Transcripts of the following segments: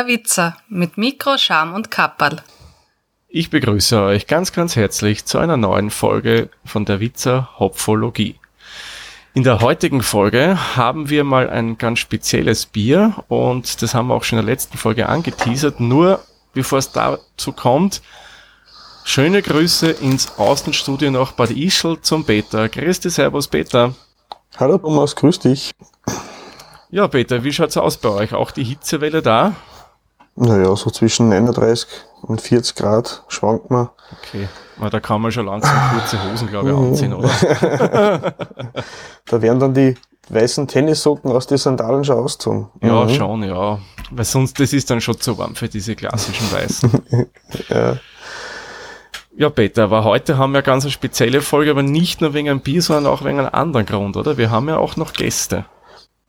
Der Witzer mit Mikro, Scham und Kapperl. Ich begrüße euch ganz, ganz herzlich zu einer neuen Folge von der Witzer Hopfologie. In der heutigen Folge haben wir mal ein ganz spezielles Bier und das haben wir auch schon in der letzten Folge angeteasert. Nur bevor es dazu kommt, schöne Grüße ins Außenstudio nach Bad Ischl zum Peter. Grüß dich, Servus Peter. Hallo Thomas, grüß dich. Ja, Peter, wie schaut's aus bei euch? Auch die Hitzewelle da? Naja, so zwischen 39 und 40 Grad schwankt man. Okay, Na, da kann man schon langsam kurze Hosen, glaube ich, Mhm. anziehen, oder? Da werden dann die weißen Tennissocken aus den Sandalen schon ausgezogen. Ja, Mhm. schon, ja. Weil sonst, das ist dann schon zu warm für diese klassischen Weißen. Ja. Ja, Peter, aber heute haben wir ganz eine spezielle Folge, aber nicht nur wegen einem Bier, sondern auch wegen einem anderen Grund, oder? Wir haben ja auch noch Gäste.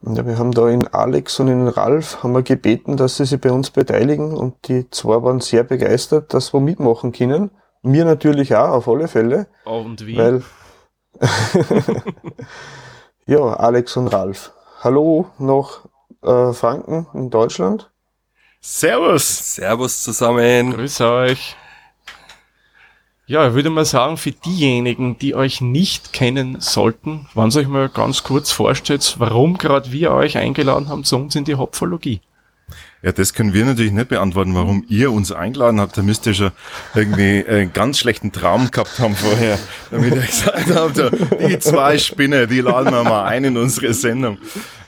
Ja, wir haben da in Alex und in Ralf haben wir gebeten, dass sie sich bei uns beteiligen und die zwei waren sehr begeistert, dass wir mitmachen können. Mir natürlich auch, auf alle Fälle, Und wie? weil ja, Alex und Ralf. Hallo nach äh, Franken in Deutschland. Servus. Servus zusammen. Grüß euch. Ja, ich würde mal sagen, für diejenigen, die euch nicht kennen sollten, ihr euch mal ganz kurz vorstellt, warum gerade wir euch eingeladen haben zu uns in die Hopfologie. Ja, das können wir natürlich nicht beantworten, warum ihr uns eingeladen habt. Da müsst ihr schon irgendwie einen ganz schlechten Traum gehabt haben vorher, damit ihr gesagt habt, die zwei Spinner, die laden wir mal ein in unsere Sendung.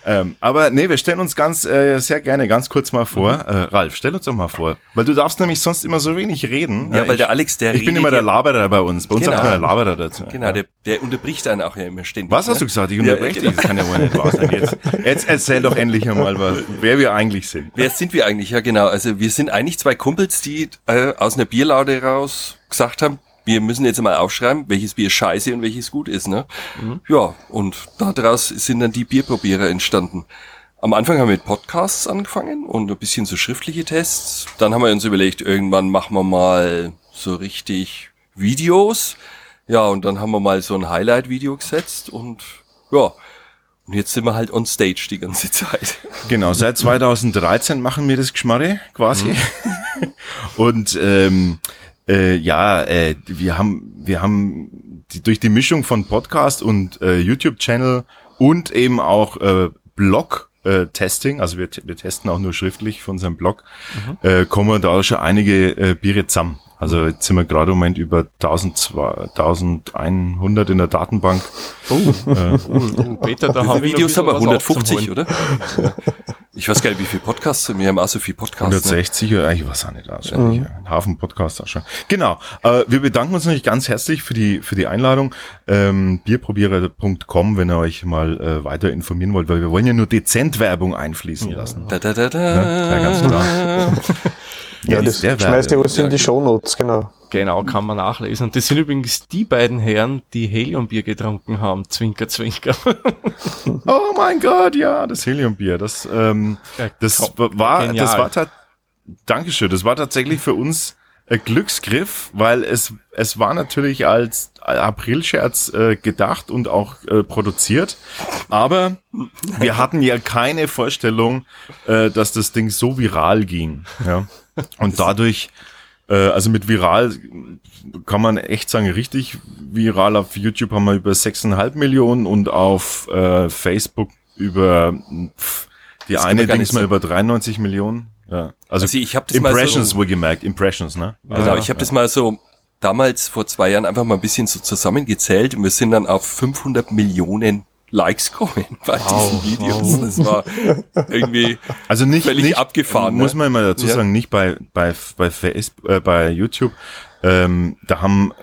Ähm, aber nee, wir stellen uns ganz äh, sehr gerne ganz kurz mal vor. Äh, Ralf, stell uns doch mal vor. Weil du darfst nämlich sonst immer so wenig reden. Ja, weil ich, der Alex, der Ich bin immer der ja- Laberer bei uns. Bei uns Genau. sagt man der Laberer dazu. Genau, der, der unterbricht einen auch ja immer ständig. Was hast ne? du gesagt? Ich Ja, unterbreche dich. genau. Das kann ja wohl nicht wahr sein. Jetzt, jetzt erzähl doch endlich einmal, was, wer wir eigentlich sind. Wer sind wir eigentlich? Ja, genau. Also wir sind eigentlich zwei Kumpels, die äh, aus einer Bierlaude raus gesagt haben, wir müssen jetzt mal aufschreiben, welches Bier scheiße und welches gut ist. Ne? Ja, und daraus sind dann die Bierprobierer entstanden. Am Anfang haben wir mit Podcasts angefangen und ein bisschen so schriftliche Tests. Dann haben wir uns überlegt, irgendwann machen wir mal so richtig Videos. Ja, und dann haben wir mal so ein Highlight-Video gesetzt und ja, und jetzt sind wir halt on stage die ganze Zeit. Genau, seit 2013 machen wir das Geschmarre quasi. Und ähm, äh, ja, äh, wir haben wir haben die, durch die Mischung von Podcast und äh, YouTube-Channel und eben auch äh, Blog. Äh, Testing, also wir, wir testen auch nur schriftlich von unserem Blog, äh, kommen da schon einige äh, Biere zusammen. Also jetzt sind wir gerade im Moment über 1200, 1100 in der Datenbank. Oh, oh, Peter, da haben Videos haben wir bisschen was 150, aufzuholen. oder? Ich weiß gar nicht, wie viele Podcasts. Wir haben auch so viele Podcasts. Ne? 160 oder ich weiß auch nicht auswendig. Ein Hafen Podcast auch schon. Genau. Äh, wir bedanken uns natürlich ganz herzlich für die für die Einladung. Ähm, Bierprobierer.com, wenn ihr euch mal äh, weiter informieren wollt, weil wir wollen ja nur dezent Werbung einfließen lassen. Da, da, da, da. Ja, ganz klar. Ja, das schmeißt ihr alles in die Shownotes, genau. Genau, kann man nachlesen. Und das sind übrigens die beiden Herren, die Heliumbier getrunken haben. Zwinker, zwinker. Oh mein Gott, ja, das Heliumbier. Das, ähm, das war, Genial. das war Dankeschön. Das war tatsächlich für uns ein Glücksgriff, weil es, es war natürlich als Aprilscherz äh, gedacht und auch äh, produziert. Aber wir hatten ja keine Vorstellung, äh, dass das Ding so viral ging. Ja. Und dadurch, äh, also mit viral kann man echt sagen, richtig viral. Auf YouTube haben wir über 6,5 Millionen und auf äh, Facebook über pff, die Das eine Ding ist mal so- über 93 Millionen. Ja. Also, Also ich hab das mal so- Impressions wohlgemerkt, Impressions, ne? Genau, ich habe das mal so damals vor zwei Jahren einfach mal ein bisschen so zusammengezählt und wir sind dann auf 500 Millionen Likes kommen bei diesen Videos. Das war irgendwie Also nicht, völlig nicht abgefahren, Muss ne? man mal dazu Ja. sagen, nicht bei bei bei Facebook, äh, bei YouTube. Ähm, da haben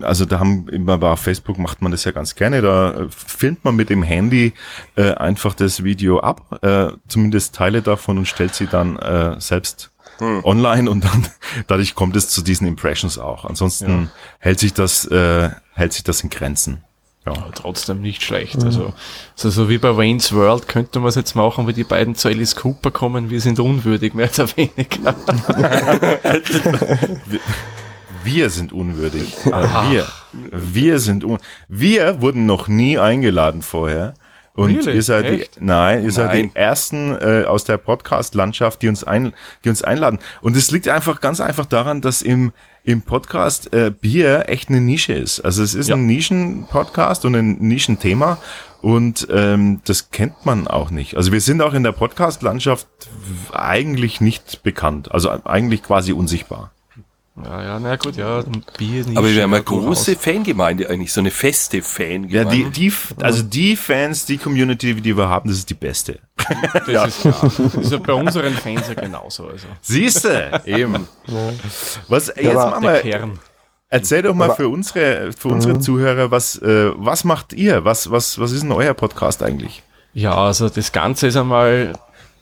äh, also da haben immer bei Facebook macht man das ja ganz gerne. Da äh, filmt man mit dem Handy äh, einfach das Video ab, äh, zumindest Teile davon und stellt sie dann äh, selbst Hm. online und dann dadurch kommt es zu diesen Impressions auch. Ansonsten hält sich das äh, hält sich das in Grenzen. Ja. Aber trotzdem nicht schlecht. Also, so, so wie bei Wayne's World könnte man es jetzt machen, wie die beiden zu Alice Cooper kommen, wir sind unwürdig, mehr oder weniger. Wir sind unwürdig. Wir. Wir sind un Wir wurden noch nie eingeladen vorher. Und Really? ihr seid die, Echt? nein, ihr seid die ersten äh, aus der Podcast-Landschaft, die uns ein, die uns einladen. Und es liegt einfach ganz einfach daran, dass im im Podcast äh, Bier echt eine Nische ist. Also es ist Ja. ein Nischen-Podcast und ein Nischenthema und ähm, das kennt man auch nicht. Also wir sind auch in der Podcast-Landschaft eigentlich nicht bekannt. Also eigentlich quasi unsichtbar. Ja, ja, na gut, ja, Bier nicht. Aber wir haben eine große Fangemeinde eigentlich, so eine feste Ja, Fangemeinde. die, die, also die Fans, die Community, die wir haben, das ist die beste. Das ist klar. Das ist ja bei unseren Fans ja genauso. Also. Siehste, eben. Was, jetzt machen wir, Kern. erzähl doch mal Aber- für unsere, für unsere Zuhörer, was, äh, was macht ihr? Was, was, was ist denn euer Podcast eigentlich? Ja, also das Ganze ist einmal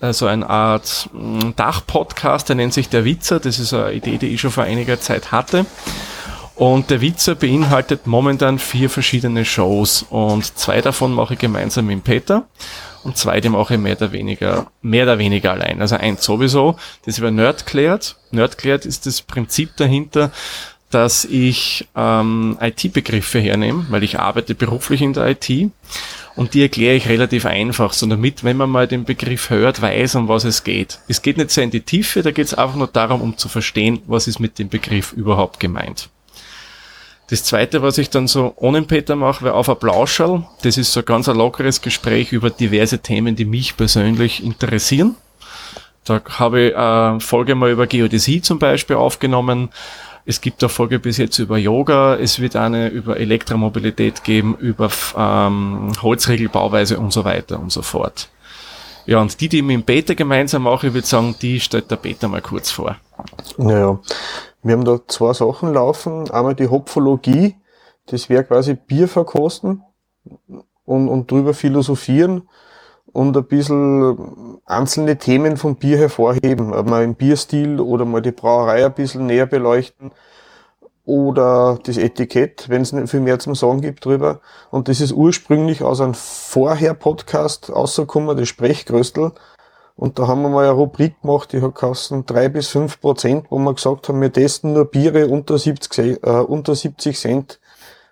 äh, so eine Art mh, Dachpodcast, der nennt sich Der Witzer. Das ist eine Idee, die ich schon vor einiger Zeit hatte. Und der Witzer beinhaltet momentan vier verschiedene Shows und zwei davon mache ich gemeinsam mit Peter und zwei, die mache ich mehr oder weniger, mehr oder weniger allein. Also eins sowieso, das über Nerdklärt. Nerdklärt ist das Prinzip dahinter, dass ich ähm, IT-Begriffe hernehme, weil ich arbeite beruflich in der IT und die erkläre ich relativ einfach, so damit, wenn man mal den Begriff hört, weiß, um was es geht. Es geht nicht sehr in die Tiefe, da geht es einfach nur darum, um zu verstehen, was ist mit dem Begriff überhaupt gemeint. Das zweite, was ich dann so ohne Peter mache, wäre auf ein Plauscherl. Das ist so ein ganz lockeres Gespräch über diverse Themen, die mich persönlich interessieren. Da habe ich äh, Folge mal über Geodäsie zum Beispiel aufgenommen. Es gibt eine Folge bis jetzt über Yoga. Es wird eine über Elektromobilität geben, über ähm, Holzregelbauweise und so weiter und so fort. Ja, und die, die ich mit dem Peter gemeinsam mache, ich würde sagen, die stellt der Peter mal kurz vor. Naja, wir haben da zwei Sachen laufen. Einmal die Hopfologie, das wäre quasi Bier verkosten und, und drüber philosophieren und ein bisschen einzelne Themen vom Bier hervorheben. Mal im Bierstil oder mal die Brauerei ein bisschen näher beleuchten oder das Etikett, wenn es nicht viel mehr zum Sagen gibt drüber. Und das ist ursprünglich aus einem Vorher-Podcast rausgekommen, das Sprechgröstel. Und da haben wir mal eine Rubrik gemacht, die hat kosten drei bis fünf Prozent, wo wir gesagt haben, wir testen nur Biere unter 70, Se- äh, unter 70 Cent,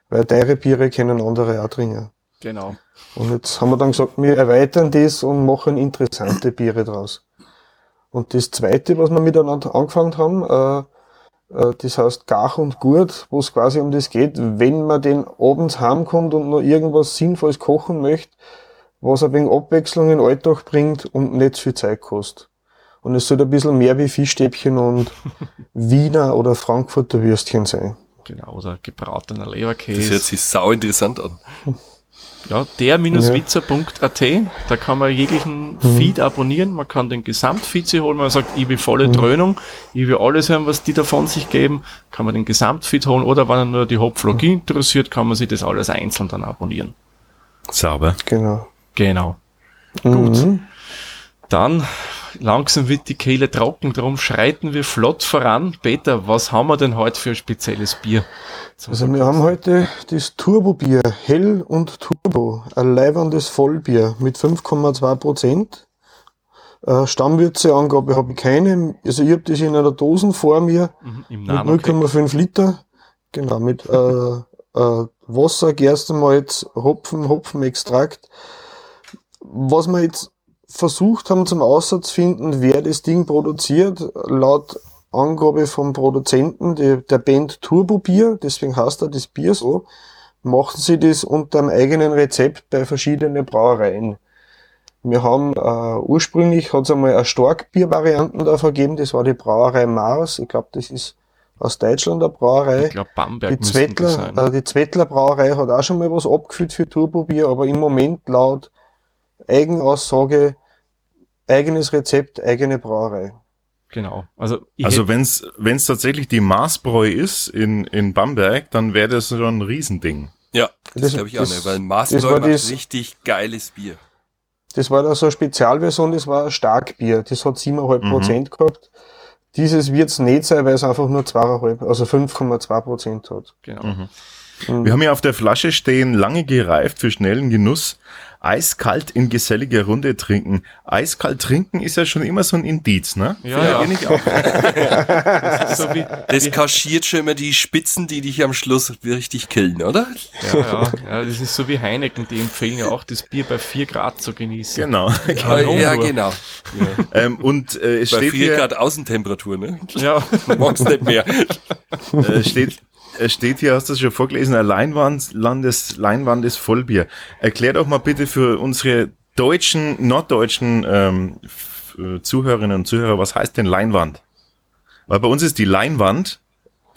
weil teure Biere können andere auch trinken. Genau. Und jetzt haben wir dann gesagt, wir erweitern das und machen interessante Biere draus. Und das zweite, was wir miteinander angefangen haben, äh, äh, das heißt Gach und Gurt, wo es quasi um das geht, wenn man den abends heimkommt und noch irgendwas Sinnvolles kochen möchte, was ein wenig Abwechslung in den Alltag bringt und nicht zu viel Zeit kostet. Und es soll ein bisschen mehr wie Fischstäbchen und Wiener oder Frankfurter Würstchen sein. Genau, oder gebratener Das Leberkäse. hört sich sau interessant an. Ja, der-witzer.at, da kann man jeglichen Feed abonnieren, man kann den Gesamtfeed sich holen, man sagt, ich will volle Dröhnung, ich will alles hören, was die da von sich geben, kann man den Gesamtfeed holen oder wenn er nur die Hopflogie interessiert, kann man sich das alles einzeln dann abonnieren. Sauber. Genau. Genau. Gut. Dann langsam wird die Kehle trocken, darum schreiten wir flott voran. Peter, was haben wir denn heute für ein spezielles Bier? Also wir haben heute das Turbo-Bier, Hell und Turbo, ein leibendes Vollbier mit 5,2 Prozent. Äh, Stammwürzeangabe habe ich keine, also ich habe das in einer Dosen vor mir Mhm, mit Nano 0,5 Liter, genau, mit äh, äh, Wasser, Gerstenmalz, Hopfen, Hopfenextrakt. Was wir jetzt versucht haben zum Aussatz finden, wer das Ding produziert, laut Angabe vom Produzenten die, der Band Turbo Bier, deswegen heißt er das Bier so, machen sie das unter einem eigenen Rezept bei verschiedenen Brauereien. Wir haben äh, ursprünglich hat es einmal eine Starkbier-Varianten da vergeben, das war die Brauerei Mars, ich glaube das ist aus Deutschland eine Brauerei. Ich glaube, Bamberg Die Zwettler, sein. äh, die Zwettler Brauerei hat auch schon mal was abgefüllt für Turbobier, aber im Moment laut Eigenaussage eigenes Rezept, eigene Brauerei. Genau. Also, Also wenn's wenn's tatsächlich die Maßbräu ist in, in Bamberg, dann wäre das schon ein Riesending. Ja, das, Das- glaube ich auch das- nicht, weil das Maßbräu war macht das- richtig geiles Bier. Das war da so eine Spezialversion, das war ein Starkbier, das hat 7,5 Prozent gehabt. Dieses wird's nicht sein, weil es einfach nur 2,5, also 5,2 Prozent hat. Genau. Mhm. Wir haben ja auf der Flasche stehen, lange gereift für schnellen Genuss, eiskalt in geselliger Runde trinken. Eiskalt trinken ist ja schon immer so ein Indiz, ne? Ja, Findet ja. Das so wie, Das kaschiert schon immer die Spitzen, die dich am Schluss richtig killen, oder? ja, ja, ja, das ist so wie Heineken, die empfehlen ja auch, das Bier bei 4 Grad zu genießen. Genau. Warum ja, nur? genau. ähm, und äh, es Bei steht 4 hier, Grad Außentemperatur, ne? Ja, Magst nicht mehr. äh, steht, es steht hier, hast du das schon vorgelesen, eine Leinwand, Landes, Leinwand ist Vollbier. Erklär doch mal bitte für unsere deutschen, norddeutschen ähm, äh, Zuhörerinnen und Zuhörer, was heißt denn Leinwand? Weil bei uns ist die Leinwand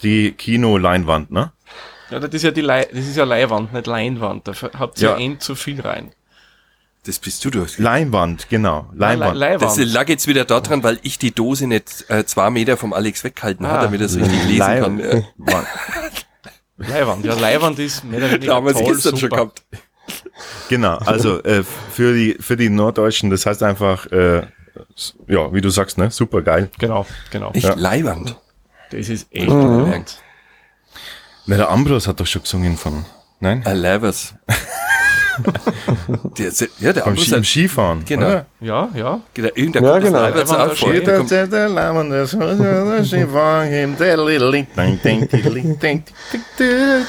die Kino-Leinwand, ne? ja, das ist ja die Lei das ist ja Leihwand, nicht Leinwand. Da habt ihr Ja. ja. end zu viel rein. Das bist du durch. Leinwand, genau. Leinwand. Le Das Leihwand. lag jetzt wieder daran, weil ich die Dose nicht äh, zwei Meter vom Alex weggehalten Ah. habe, damit er es richtig lesen Leih- kann. Ja. Wand. Leihwand. Ja, Leihwand ist mehr oder weniger Da haben wir es toll, gestern super. schon gehabt. Genau, also äh, für die für die Norddeutschen, das heißt einfach, äh, ja, wie du sagst, ne, super geil. Genau, genau. Nicht Leihwand. Das ist echt Mhm. brillant. Na, der Ambros hat doch schon gesungen von, nein? Love us. der, ja, der Beim Ski, Skifahren. Genau. oder? Ja, ja. genau, irgendein Ja, kommt das genau. Leihwand auch vor. kommt- Der- der der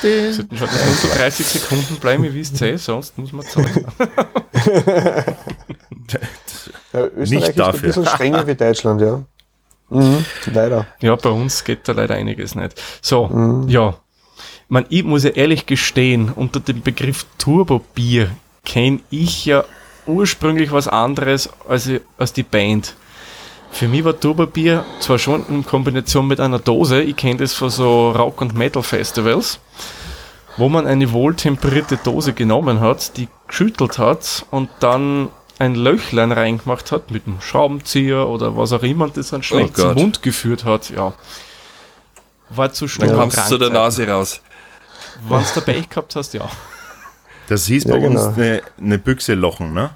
ding. Sollten schon das nur so 30 Sekunden bleiben, ihr wisst eh, sonst muss man zahlen. Ja, Österreich Nicht ist dafür. ein bisschen strenger wie Deutschland, ja. Mhm, leider. Ja, bei uns geht da leider einiges nicht. So, ja. Man, ich muss ja ehrlich gestehen, unter dem Begriff Turbo-Bier kenne ich ja ursprünglich was anderes als, als die Band. Für mich war Turbo-Bier zwar schon in Kombination mit einer Dose, ich kenne das von so Rock- und Metal-Festivals, wo man eine wohltemperierte Dose genommen hat, die geschüttelt hat und dann ein Löchlein reingemacht hat mit einem Schraubenzieher oder was auch immer und das dann schlecht zum Gott. Mund geführt hat, ja. War zu Dann schnell. kommst du zu der Nase raus. Wenn du dabei gehabt hast, ja. Das hieß Ja, bei uns genau. eine, eine Büchse Lochen, ne?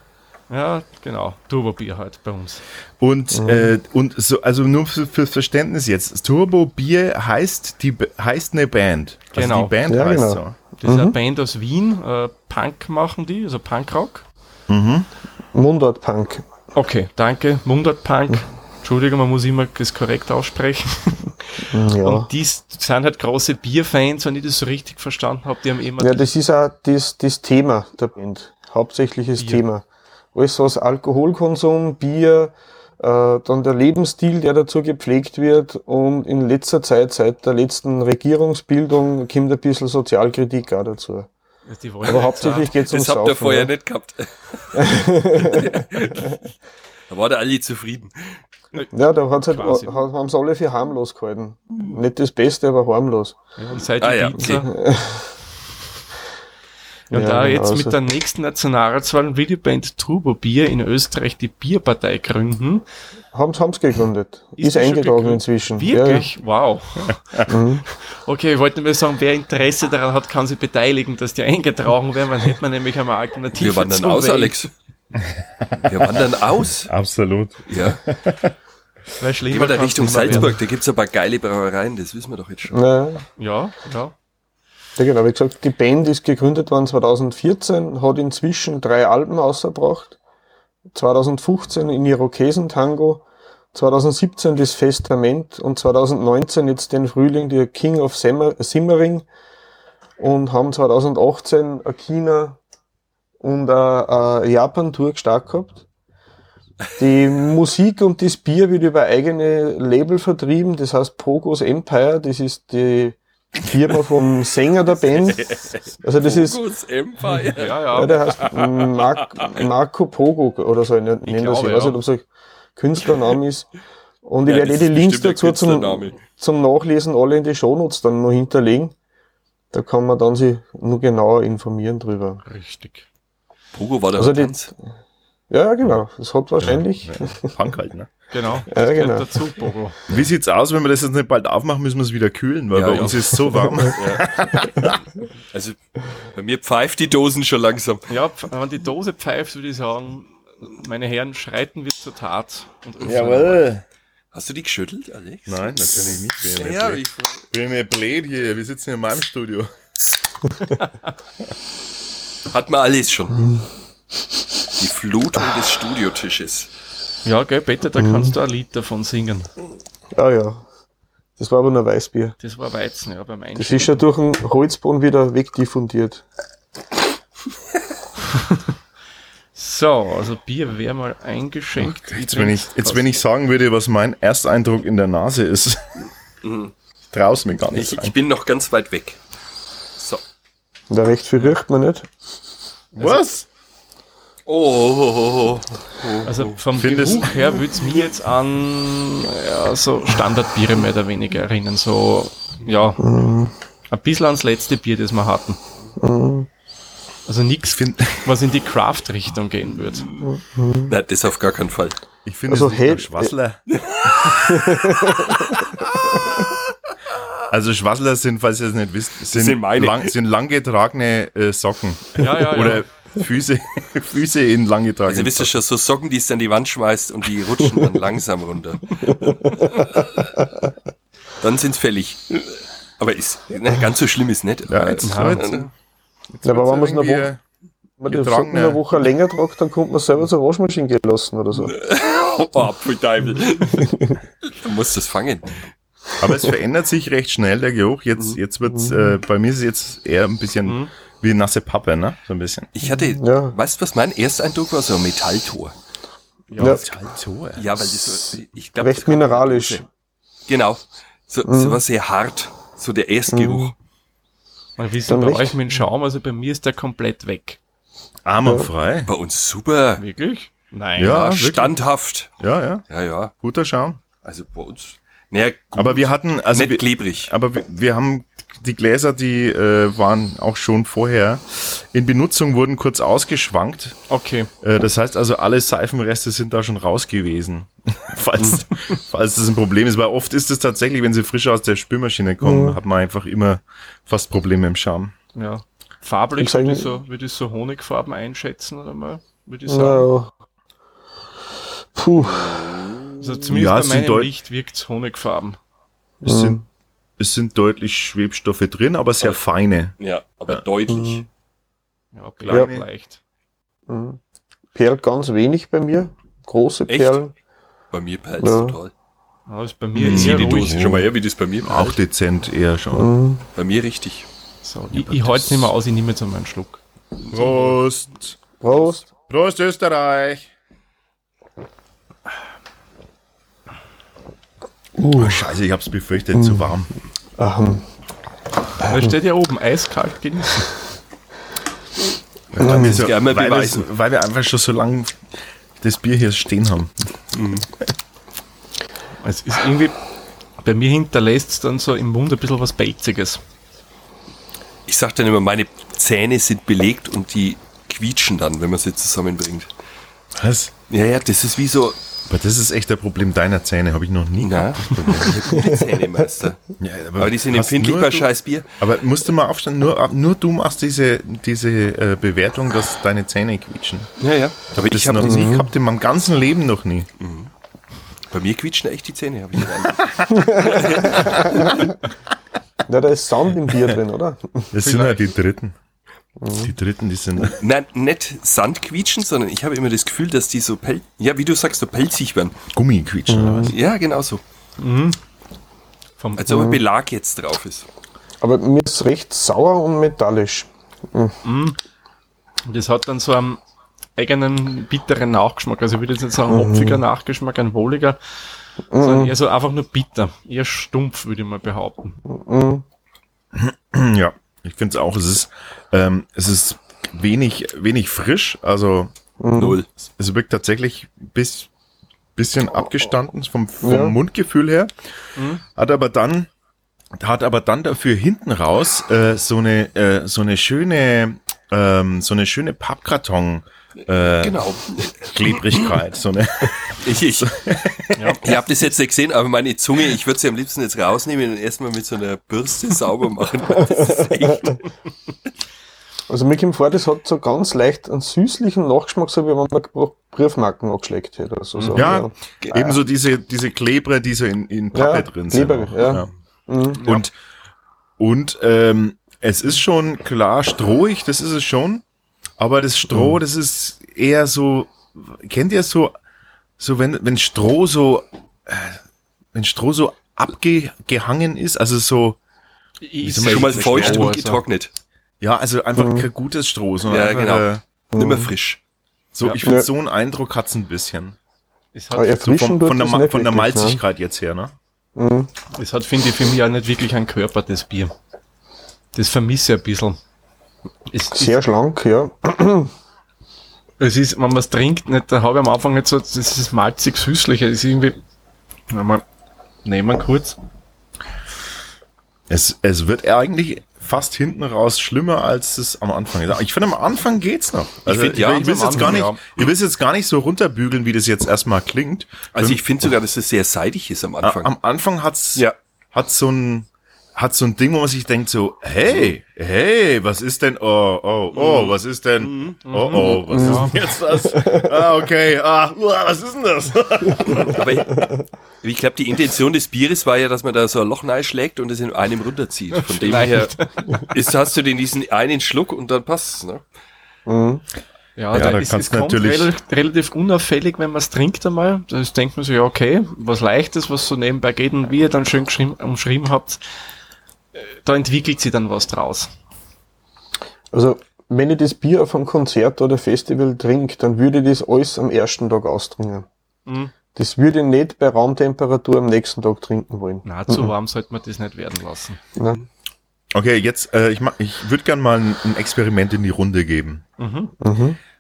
Ja, genau. Turbo-Bier halt bei uns. Und, äh, und so, also nur für, fürs Verständnis jetzt. Turbo Bier heißt die, heißt eine Band. Also Genau. die Band Ja, heißt genau. so. Das ist eine Band aus Wien, äh, Punk machen die, also Punkrock. Mundart-Punk. Okay, danke. Mundart Punk. Entschuldigung, man muss immer das korrekt aussprechen. Ja. Und die sind halt große Bierfans, wenn ich das so richtig verstanden habe. Die haben immer ja, das ist auch das, das Thema der Band. Hauptsächliches Bier. Thema. Alles was Alkoholkonsum, Bier, äh, dann der Lebensstil, der dazu gepflegt wird und in letzter Zeit, seit der letzten Regierungsbildung, kommt ein bisschen Sozialkritik auch dazu. die wollen Aber hauptsächlich geht es ums Das habt ihr vorher ja. nicht gehabt. da war der Ali zufrieden. Ja, da hat's halt, haben sie alle für harmlos gehalten. Nicht das Beste, aber harmlos. auch- Und seit Ah ja, Ibiza. okay. Und Ja, da genau jetzt mit der nächsten Nationalratswahl will die Band Turbo Bier in Österreich die Bierpartei gründen. Haben sie gegründet. Ist Ist, eingetragen gegründet? inzwischen. Wirklich? Wow. Okay, ich wollte nur sagen, wer Interesse daran hat, kann sich beteiligen, dass die eingetragen werden. Dann hätte man nämlich einmal Alternative Wir wandern zum aus. Alex. Wir wandern aus. Absolut. Ja. Weil Geh schlimmer mal da Richtung Salzburg, da gibt's ein paar geile Brauereien, das wissen wir doch jetzt schon. Ja, werden. Ja, ja. ja, genau. Wie gesagt, die Band ist gegründet worden 2014, hat inzwischen drei Alben ausgebracht. 2015 in Irokesentango, 2017 das Festament und 2019 jetzt den Frühling die King of Simmer- Simmering und haben 2018 eine China und eine, eine Japan-Tour gestartet gehabt. Die Musik und das Bier wird über eigene Label vertrieben, das heißt Pogos Empire, das ist die Firma vom Sänger der Band. Also das ist, Focus Empire. Ja, ja, ja. der heißt Mark, Marco Pogo oder so, nennt er sich. glaube, Ich weiß ja. nicht, ob es ein Künstlername ist. Und ich Ja, werde eh das die Links dazu zum, zum Nachlesen alle in die Shownotes dann noch hinterlegen. Da kann man dann sich nur genauer informieren drüber. Richtig. Pogo war der Also Tanz. Ja, ja, genau. Das hat wahrscheinlich. Ja, Punk halt, ne? Genau. Das Ja, gehört genau. dazu, Bogo. Wie sieht's aus, wenn wir das jetzt nicht bald aufmachen, müssen wir es wieder kühlen, weil Ja, bei ja. uns ist es so warm. Also bei mir pfeift die Dosen schon langsam. Ja, wenn die Dose pfeift, würde ich sagen, meine Herren, schreiten wir zur Tat. Und öffnen. Hast du die geschüttelt, Alex? Nein, natürlich nicht. Bin Ja, ja, ich, bin ja blöd hier. Wir sitzen in meinem Studio. Hat man alles schon. Die Flutung des Studiotisches. Ja, gell, Peter, da kannst du ein Lied davon singen. Ja, ja. Das war aber nur Weißbier. Das war Weizen, ja, beim Das Einschenken. ist ja durch den Holzboden wieder wegdiffundiert. So, also Bier wäre mal eingeschenkt. Jetzt, wenn ich, jetzt, wenn ich sagen würde, was mein Ersteindruck in der Nase ist, traust mir gar nicht Ich, ich bin noch ganz weit weg. Da recht viel riecht man nicht. Was? Oh, oh, oh, oh. Also vom Findest- Geruch her würde es mir jetzt an ja, so Standardbiere mehr oder weniger erinnern. So, ja, ein bisschen ans letzte Bier, das wir hatten. Also nichts, was in die Craft-Richtung gehen würde. Nein, das auf gar keinen Fall. Ich finde Also es Hel- Schwassler. Also Schwassler sind, falls ihr es nicht wisst, sind, sind meine. lang, sind langgetragene äh, Socken. Ja, ja, ja. Oder Füße, Füße in langgetragenen Also wisst ihr Socken. schon, so Socken, die es an die Wand schmeißt und die rutschen dann langsam runter. Dann sind's fällig. Aber ist, ne, ganz so schlimm ist nicht. Ja, jetzt, Ja, jetzt, Äh, Ja, aber wenn man es eine Woche, wenn man die Socken eine ja. Woche länger tragt, dann kommt man selber zur Waschmaschine gehen lassen oder so. Oh, Apfelteufel. du musst das fangen. Aber es verändert sich recht schnell, der Geruch. Jetzt, jetzt wird's, äh, bei mir ist es jetzt eher ein bisschen wie nasse Pappe, ne? So ein bisschen. Ich hatte, Ja. weißt du, was mein Ersteindruck war? So ein Metalltor. Ja, Halt so. Ja, weil das so, ich glaube. recht mineralisch. Genau. So, so war sehr hart. So der Erstgeruch. Und wie ist denn bei recht. euch mit dem Schaum? Also bei mir ist der komplett weg. Armerfrei. Bei uns super. Wirklich? Nein. Ja, Ja, standhaft. Ja, ja. Ja, ja. Guter Schaum. Also bei uns. Naja, gut, Aber wir hatten, also nicht wir, klebrig. aber wir, wir haben die Gläser, die äh, waren auch schon vorher in Benutzung, wurden kurz ausgeschwankt. Okay. Äh, das heißt also, alle Seifenreste sind da schon raus gewesen. falls, falls das ein Problem ist. Weil oft ist es tatsächlich, wenn sie frisch aus der Spülmaschine kommen, hat man einfach immer fast Probleme im Schaum. Ja. Farblich würde ich, so, würde ich so Honigfarben einschätzen oder mal, würde ich sagen. Ja. Puh. Also zumindest Ja, bei meinem deut- Licht wirkt's Honigfarben. Es, sind, es sind deutlich Schwebstoffe drin, aber sehr feine. Ja, aber deutlich. Ja, Ja. leicht, leicht. Mhm. Perlt ganz wenig bei mir. Große Echt? Perlen. Bei mir perlt Ja. total. Ja, ist bei mir Sieh eher die ruhig. Dose schon mal her, wie das bei mir. Auch dezent eher schon. Bei mir richtig. So, ich ich halte es nicht mehr aus, ich nehme jetzt einmal einen Schluck. Prost! Prost. Prost Österreich! Oh, scheiße, ich hab's befürchtet, zu warm. Ähm, Da steht ja oben, eiskalt genießen. Dann das gerne mal weil, beweisen. wir, weil wir einfach schon so lange das Bier hier stehen haben. Es ist irgendwie, bei mir hinterlässt es dann so im Mund ein bisschen was Pelziges. Ich sag dann immer, meine Zähne sind belegt und die quietschen dann, wenn man sie zusammenbringt. Was? Ja, ja, das ist wie so. Aber das ist echt ein Problem deiner Zähne, habe ich noch nie Na, ich hab gute Zähne, Meister. Ja, Aber die sind empfindlich bei Scheißbier. Aber musst du mal aufstehen, nur, nur du machst diese, diese äh, Bewertung, dass deine Zähne quietschen. Ja, ja. Aber Das ich habe noch nie gehabt in meinem ganzen Leben noch nie. Bei mir quietschen echt die Zähne, habe ich ja, da ist Sand im Bier drin, oder? Das sind ja die Dritten. Die Dritten, die sind. Nein, nicht Sand quietschen, sondern ich habe immer das Gefühl, dass die so pel ja, wie du sagst, so pelzig werden. Gummi quietschen oder was? Ja, genau so. Vom, Als ob ein Belag jetzt drauf ist. Aber mir ist recht sauer und metallisch. das hat dann so einen eigenen bitteren Nachgeschmack. Also ich würde jetzt nicht sagen hopfiger Nachgeschmack, ein wohliger, sondern eher so einfach nur bitter. Eher stumpf, würde ich mal behaupten. Ja, ich finde es auch. Es ist, ähm, es ist wenig, wenig frisch. Also Null. es wirkt tatsächlich bis bisschen abgestanden vom, vom Ja. Mundgefühl her. Hat aber dann hat aber dann dafür hinten raus äh, so eine äh, so eine schöne ähm, so eine schöne Pappkarton äh, Genau. Klebrigkeit, so eine Ich, ich, Ihr habt das jetzt nicht gesehen, aber meine Zunge, ich würde sie am liebsten jetzt rausnehmen und erstmal mit so einer Bürste sauber machen. Das ist echt, Also mir kommt vor, das hat so ganz leicht einen süßlichen Nachgeschmack, so wie wenn man Br- Briefmarken angeschleckt hätte. Oder so, so. ja, ebenso diese diese Klebre, die so in, in Pappe Ja, drin sind. Kleber, auch, ja. Und und ähm, Es ist schon klar strohig, das ist es schon. Aber das Stroh, das ist eher so, kennt ihr so, so wenn, wenn Stroh so, äh, wenn Stroh so abgehangen ist, also so, Ist Schon mal feucht Stroh, und also. getrocknet. ja, also einfach kein gutes Stroh, sondern Ja, einfach, genau. äh, Nimmer frisch. so, Ja. ich finde, Ja. so einen Eindruck hat's ein bisschen. Es Aber hat, So tut von, der, von der ne? Malzigkeit jetzt her, ne? es hat, finde ich, für mich auch nicht wirklich einen Körper, das Bier. Das vermisse ich ein bisschen. Es, Sehr schlank, ja. es ist, wenn man es trinkt, nicht, da habe ich am Anfang nicht so, das ist malzig süßlich, es ist irgendwie, wenn man, nehmen wir kurz. Es, es wird eigentlich fast hinten raus schlimmer, als es am Anfang ist. Ich finde, am Anfang geht's noch. Also, find, ja, ich will es jetzt gar nicht, Anfang, ich will es jetzt gar nicht so runterbügeln, wie das jetzt erstmal klingt. Also ich finde sogar, dass es sehr seidig ist am Anfang. Am Anfang hat's, Ja. hat so ein, hat so ein Ding, wo man sich denkt so, hey, hey, was ist denn, oh, oh, oh, was ist denn, oh, oh, was ist denn jetzt das? Ah, okay, ah, was ist denn das? Aber ich, ich glaube, die Intention des Bieres war ja, dass man da so ein Loch schlägt und es in einem runterzieht. Von dem her ist, hast du den diesen einen Schluck und dann passt's. Ne? Ja, Ja, da ist, es kannst kommt natürlich- rel relativ unauffällig, wenn man es trinkt einmal. Da denkt man sich, ja, okay, was Leichtes, was so nebenbei geht und wie ihr dann schön geschrieben, umschrieben habt, da entwickelt sich dann was draus. Also, wenn ich das Bier auf einem Konzert oder Festival trinke, dann würde ich das alles am ersten Tag austrinken. Mhm. Das würde ich nicht bei Raumtemperatur am nächsten Tag trinken wollen. Na, zu warm sollte man das nicht werden lassen. Ne? Okay, jetzt, äh, ich, ich würde gern mal ein, ein Experiment in die Runde geben. Mhm.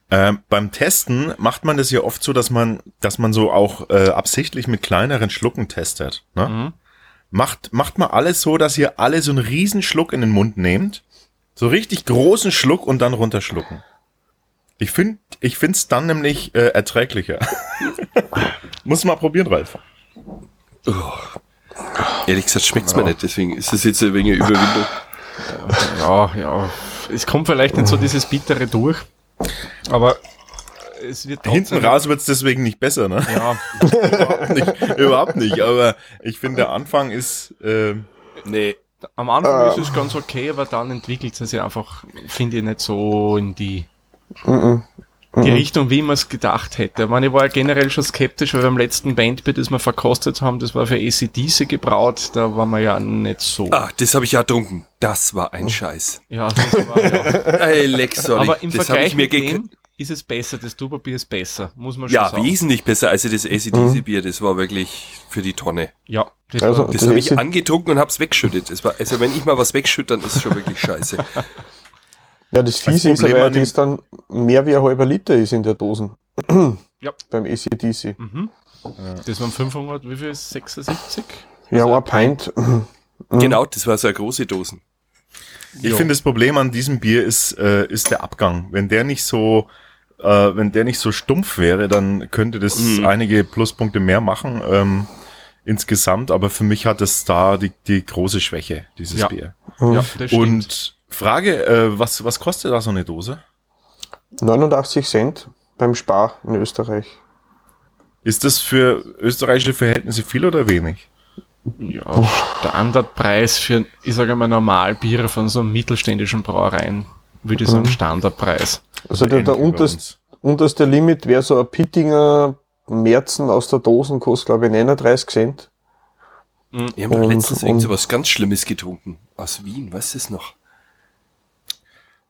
Ähm, beim Testen macht man das ja oft so, dass man, dass man so auch äh, absichtlich mit kleineren Schlucken testet. Ne? Mhm. Macht, macht mal alles so, dass ihr alle so einen riesen Schluck in den Mund nehmt. So richtig großen Schluck und dann runterschlucken. Ich finde, ich find's dann nämlich äh, erträglicher. Muss mal probieren, Ralf. Ehrlich gesagt schmeckt's mir nicht, deswegen ist es jetzt ein wenig eine Überwindung. Ja, ja. Es kommt vielleicht nicht so dieses Bittere durch, aber es wird Hinten raus wird's deswegen nicht besser, ne? Ja, überhaupt, nicht, überhaupt nicht. Aber ich finde, der Anfang ist, äh, Nee. am Anfang ist es ganz okay, aber dann entwickelt es sich einfach, finde ich, nicht so in die, die Richtung, wie man es gedacht hätte. Ich meine, ich war ja generell schon skeptisch, weil beim letzten Bandbier, das wir verkostet haben, das war für ACDC gebraut, da war man ja nicht so. Ah, das habe ich ja getrunken. Das war ein Scheiß. Ja, das war ja. Ey, Lex, sorry. Aber im das habe Vergleich ich mir mit dem ist es besser, das Tuberbier ist besser, muss man schon Ja, sagen. wesentlich besser als das ACDC-Bier. Das war wirklich für die Tonne. Ja, das Also- Das Das habe ich angetrunken und hab's weggeschüttet. Es war, also wenn ich mal was wegschütte, dann ist es schon wirklich scheiße. Ja, das Fiese ist Problem aber, an dem- dass dann mehr wie ein halber Liter ist in der Dosen. Ja. Beim ACDC. mhm. das waren 500, wie viel? 76? Ja, ein Pint. Genau, das war so eine große Dosen. Ich finde, das Problem an diesem Bier ist, äh, ist der Abgang. Wenn der nicht so, äh, wenn der nicht so stumpf wäre, dann könnte das Mhm. einige Pluspunkte mehr machen ähm, insgesamt. Aber für mich hat es da die, die große Schwäche, dieses Ja. Bier. Ja, das stimmt. Und Frage, äh, was, was kostet da so eine Dose? 89 Cent beim Spar in Österreich. Ist das für österreichische Verhältnisse viel oder wenig? Ja, Standardpreis für, ich sage mal, Normalbiere von so mittelständischen Brauereien, würde ich sagen, Standardpreis. Also der, der Ähnlich wie bei unterst, uns. unterste Limit wäre so ein Pittinger Märzen aus der Dosen, kostet glaube ich 39 Cent. Wir haben doch Und- letztens irgend so was ganz Schlimmes getrunken. Aus Wien, weißt du es noch?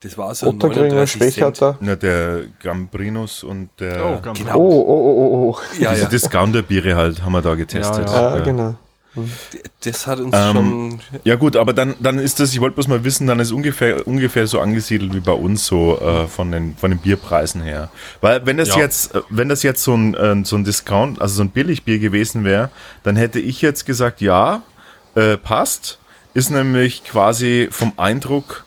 Das war so Ottergringer 39 Cent. Na, der Gambrinus und der Oh, ganz Genau. Oh, oh, oh, oh. Ja, diese ja. Discounter-Biere halt haben wir da getestet. Ja, Ja, Ja. genau. Das hat uns Ähm, schon. Ja gut, aber dann, dann ist das, ich wollte bloß mal wissen, dann ist ungefähr, ungefähr so angesiedelt wie bei uns so äh, von, den, von den Bierpreisen her. Weil wenn das Ja. jetzt, äh, wenn das jetzt so ein, äh, so ein Discount, also so ein Billigbier gewesen wäre, dann hätte ich jetzt gesagt, ja, äh, passt. Ist nämlich quasi vom Eindruck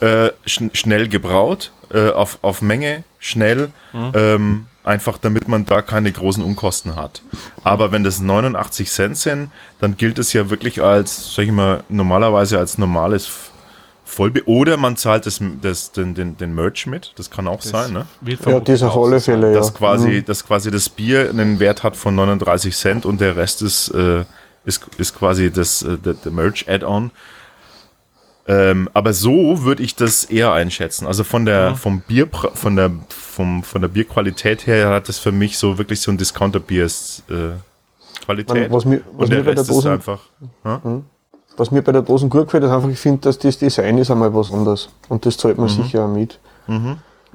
äh, schn schnell gebraut, äh, auf, auf Menge, schnell, ähm, einfach damit man da keine großen Unkosten hat. Aber wenn das 89 Cent sind, dann gilt es ja wirklich als, sag ich mal, normalerweise als normales Vollbier. Oder man zahlt das, das, den, den, den Merch mit, das kann auch sein, ne? Wird Ja, das auf alle. Fälle, ja. Dass quasi, dass quasi das Bier einen Wert hat von 39 Cent und der Rest ist, äh, ist, ist quasi das, äh, der, der Merch-Add-on. Ähm, aber so würde ich das eher einschätzen. Also von der, vom Bier, von der, vom, von der Bierqualität her hat das für mich so wirklich so ein Discounter-Bier äh, Qualität. Was mir, was und mir der bei der Rest ist Dosen, einfach. Ja? was mir bei der Dosen gut gefällt, ist einfach, ich finde, dass das Design ist einmal was anderes. Und das zahlt man sicher auch mit.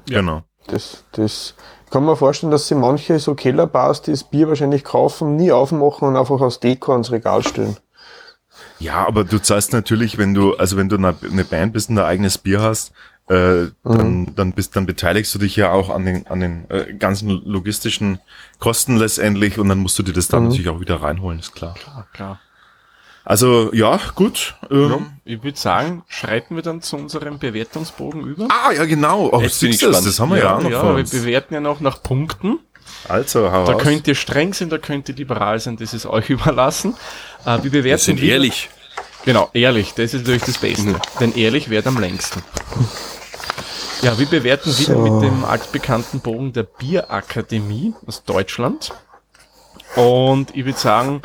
Genau. Das, das kann man vorstellen, dass sie manche so Kellerbars das Bier wahrscheinlich kaufen, nie aufmachen und einfach aus Deko ans Regal stellen. Ja, aber du zahlst natürlich, wenn du, also wenn du eine, Band bist und ein eigenes Bier hast, äh, dann, dann bist, dann beteiligst du dich ja auch an den, an den äh, ganzen logistischen Kosten letztendlich und dann musst du dir das dann natürlich auch wieder reinholen, ist klar. Ah, klar. Also ja, gut. Ähm, Ja, ich würde sagen, schreiten wir dann zu unserem Bewertungsbogen über. Ah, ja genau. Oh, Jetzt bin siehst ich du das, gespannt. das haben wir ja, auch noch ja, vor wir bewerten ja noch nach Punkten. Also, hau Da raus. könnt ihr streng sein, da könnt ihr liberal sein, das ist euch überlassen. Äh, wir bewerten Wir sind wieder- ehrlich. Genau, ehrlich, das ist natürlich das Beste. Denn ehrlich währt am längsten. Ja, wir bewerten wieder mit dem altbekannten Bogen der Bierakademie aus Deutschland. Und ich würde sagen,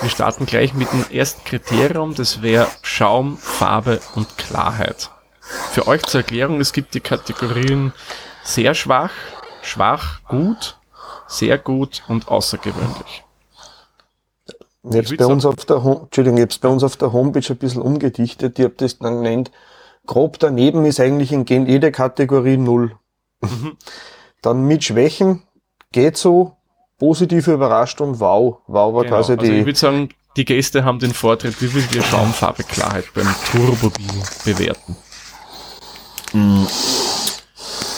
wir starten gleich mit dem ersten Kriterium, das wäre Schaum, Farbe und Klarheit. Für euch zur Erklärung, es gibt die Kategorien sehr schwach, schwach, gut, sehr gut und außergewöhnlich. Ich hab's würd bei uns auf der Entschuldigung, hab's bei uns auf der Homepage ein bisschen umgedichtet. Ich hab das dann genannt. Grob daneben ist eigentlich in gen- jede Kategorie null. Mhm. Dann mit Schwächen geht so, positiv überrascht und wow. Wow war Genau. quasi Also die, ich würde sagen, die Gäste haben den Vortritt, wie würden wir Schaumfarbe Klarheit beim Turbobil bewerten?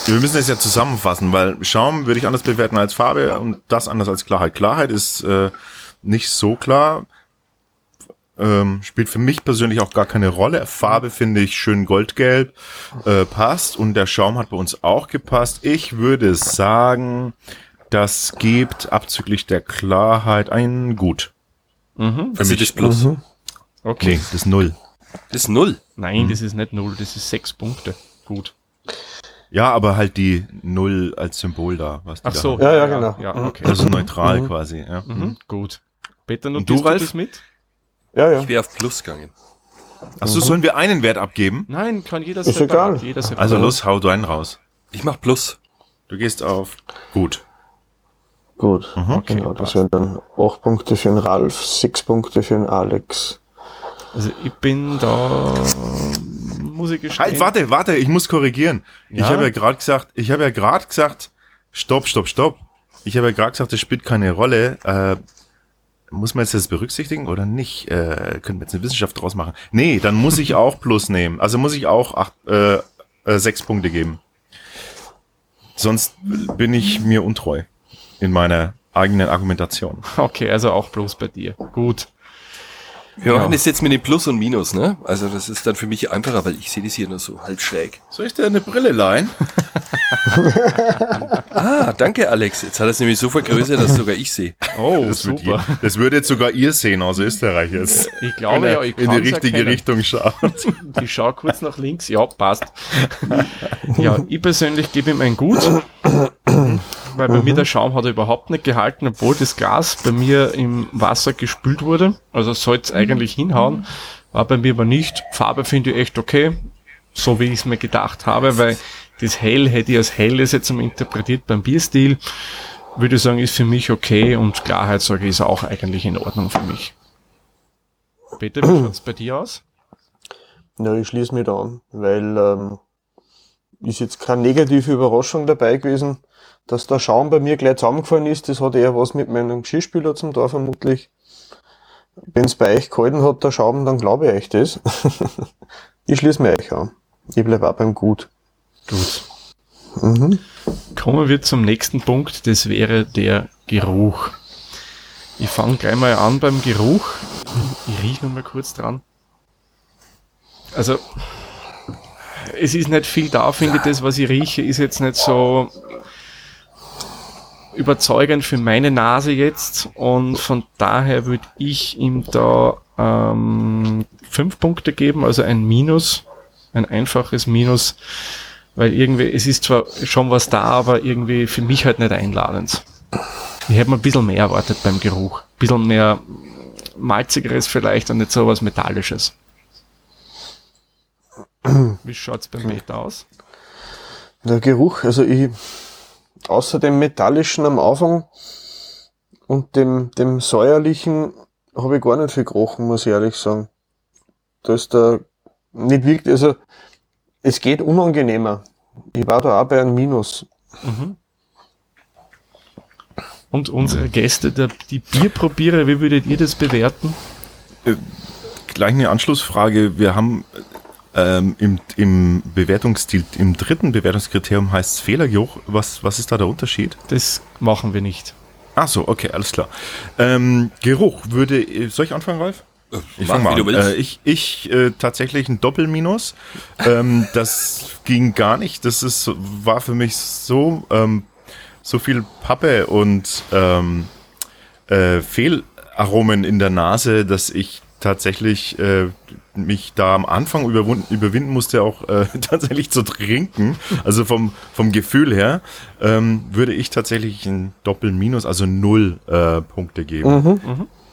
Wir müssen es ja zusammenfassen, weil Schaum würde ich anders bewerten als Farbe und das anders als Klarheit. Klarheit ist äh, nicht so klar. Ähm, spielt für mich persönlich auch gar keine Rolle. Farbe finde ich schön goldgelb, äh, passt und der Schaum hat bei uns auch gepasst. Ich würde sagen, das gibt abzüglich der Klarheit ein Gut. Mhm. Für Also mich das Plus. Okay. Nee, das Null. Das ist Null. Nein, das ist nicht null, das ist sechs Punkte. Gut. Ja, aber halt die Null als Symbol da. Was Ach da so. haben. Ja, ja, genau. Ja, okay. Also neutral quasi. Ja. Mhm. Gut. Peter, Und du, du Ralf? das mit? ja, ja. Ich wäre auf Plus gegangen. Achso, sollen wir einen Wert abgeben? Nein, kann jeder Ist separat. egal. Jeder separat. Also los, hau deinen raus. Ich mach Plus. Du gehst auf gut. Gut. Okay, genau, das passt. wären dann acht Punkte für den Ralf, sechs Punkte für den Alex. Also ich bin da, muss ich gestehen. Halt, warte, warte, ich muss korrigieren. Ich Ja? habe ja gerade gesagt, ich habe ja gerade gesagt, stopp, stopp, stopp. Ich habe ja gerade gesagt, das spielt keine Rolle. Äh, muss man jetzt das berücksichtigen oder nicht? Äh, können wir jetzt eine Wissenschaft draus machen? Nee, dann muss ich auch Plus nehmen. Also muss ich auch acht, äh, äh, sechs Punkte geben. Sonst bin ich mir untreu in meiner eigenen Argumentation. Okay, also auch bloß bei dir. Gut. Wir machen das jetzt mit dem Plus und Minus, ne? Also das ist dann für mich einfacher, weil ich sehe das hier nur so halb schräg. Soll ich dir eine Brille leihen? Ah, danke Alex. Jetzt hat er es nämlich so vergrößert, dass sogar ich sehe. Oh, Das, wird super. je- das würde jetzt sogar ihr sehen aus Österreich jetzt. Ich glaube ja, ich in die richtige erkennen. Richtung schaut. Ich schaue kurz nach links. Ja, passt. Ja, ich persönlich gebe ihm ein Gut, weil bei mir der Schaum hat er überhaupt nicht gehalten, obwohl das Glas bei mir im Wasser gespült wurde. Also soll es eigentlich hinhauen. War bei mir aber nicht. Farbe finde ich echt okay, so wie ich es mir gedacht habe, weil das Hell hätte ich als Helles jetzt mal interpretiert beim Bierstil. Würde ich sagen, ist für mich okay und Klarheit sage ich ist auch eigentlich in Ordnung für mich. Peter, wie schaut's bei dir aus? Ja, ich schließe mich da an, weil ähm, ist jetzt keine negative Überraschung dabei gewesen, dass der Schaum bei mir gleich zusammengefallen ist. Das hat eher was mit meinem Geschirrspüler zum Tor vermutlich. Wenn es bei euch gehalten hat, der Schaum, dann glaube ich euch das. ich schließe mich euch an. Ich bleibe auch beim Gut. Gut. Mhm. Kommen wir zum nächsten Punkt, das wäre der Geruch. Ich fange gleich mal an beim Geruch. Ich rieche noch mal kurz dran. Also, es ist nicht viel da, finde ich. Das, was ich rieche, ist jetzt nicht so überzeugend für meine Nase jetzt. Und von daher würde ich ihm da ähm, fünf Punkte geben, also ein Minus, ein einfaches Minus weil irgendwie, es ist zwar schon was da, aber irgendwie für mich halt nicht einladend. Ich hätte mir ein bisschen mehr erwartet beim Geruch. Ein bisschen mehr malzigeres vielleicht und nicht so was Metallisches. Wie schaut's beim Peter aus? Der Geruch, also ich, außer dem metallischen am Anfang und dem, dem säuerlichen, habe ich gar nicht viel gerochen, muss ich ehrlich sagen. Da ist der nicht wirklich, also es geht unangenehmer. Ich war da auch bei einem Minus. Und unsere Gäste, der, die Bierprobierer, wie würdet ihr das bewerten? Gleich eine Anschlussfrage. Wir haben ähm, im, im Bewertungsstil, im dritten Bewertungskriterium heißt es Fehlergeruch. Was, was ist da der Unterschied? Das machen wir nicht. Ach so, okay, alles klar. Ähm, Geruch würde, soll ich anfangen, Ralf? Ich Mach, fange mal an. Äh, ich ich äh, tatsächlich ein Doppelminus. ähm, das ging gar nicht. Das ist war für mich so ähm, so viel Pappe und ähm, äh, Fehlaromen in der Nase, dass ich tatsächlich äh, mich da am Anfang überwunden, überwinden musste, auch äh, tatsächlich zu trinken. Also vom, vom Gefühl her ähm, würde ich tatsächlich ein Doppelminus, also null äh, Punkte geben.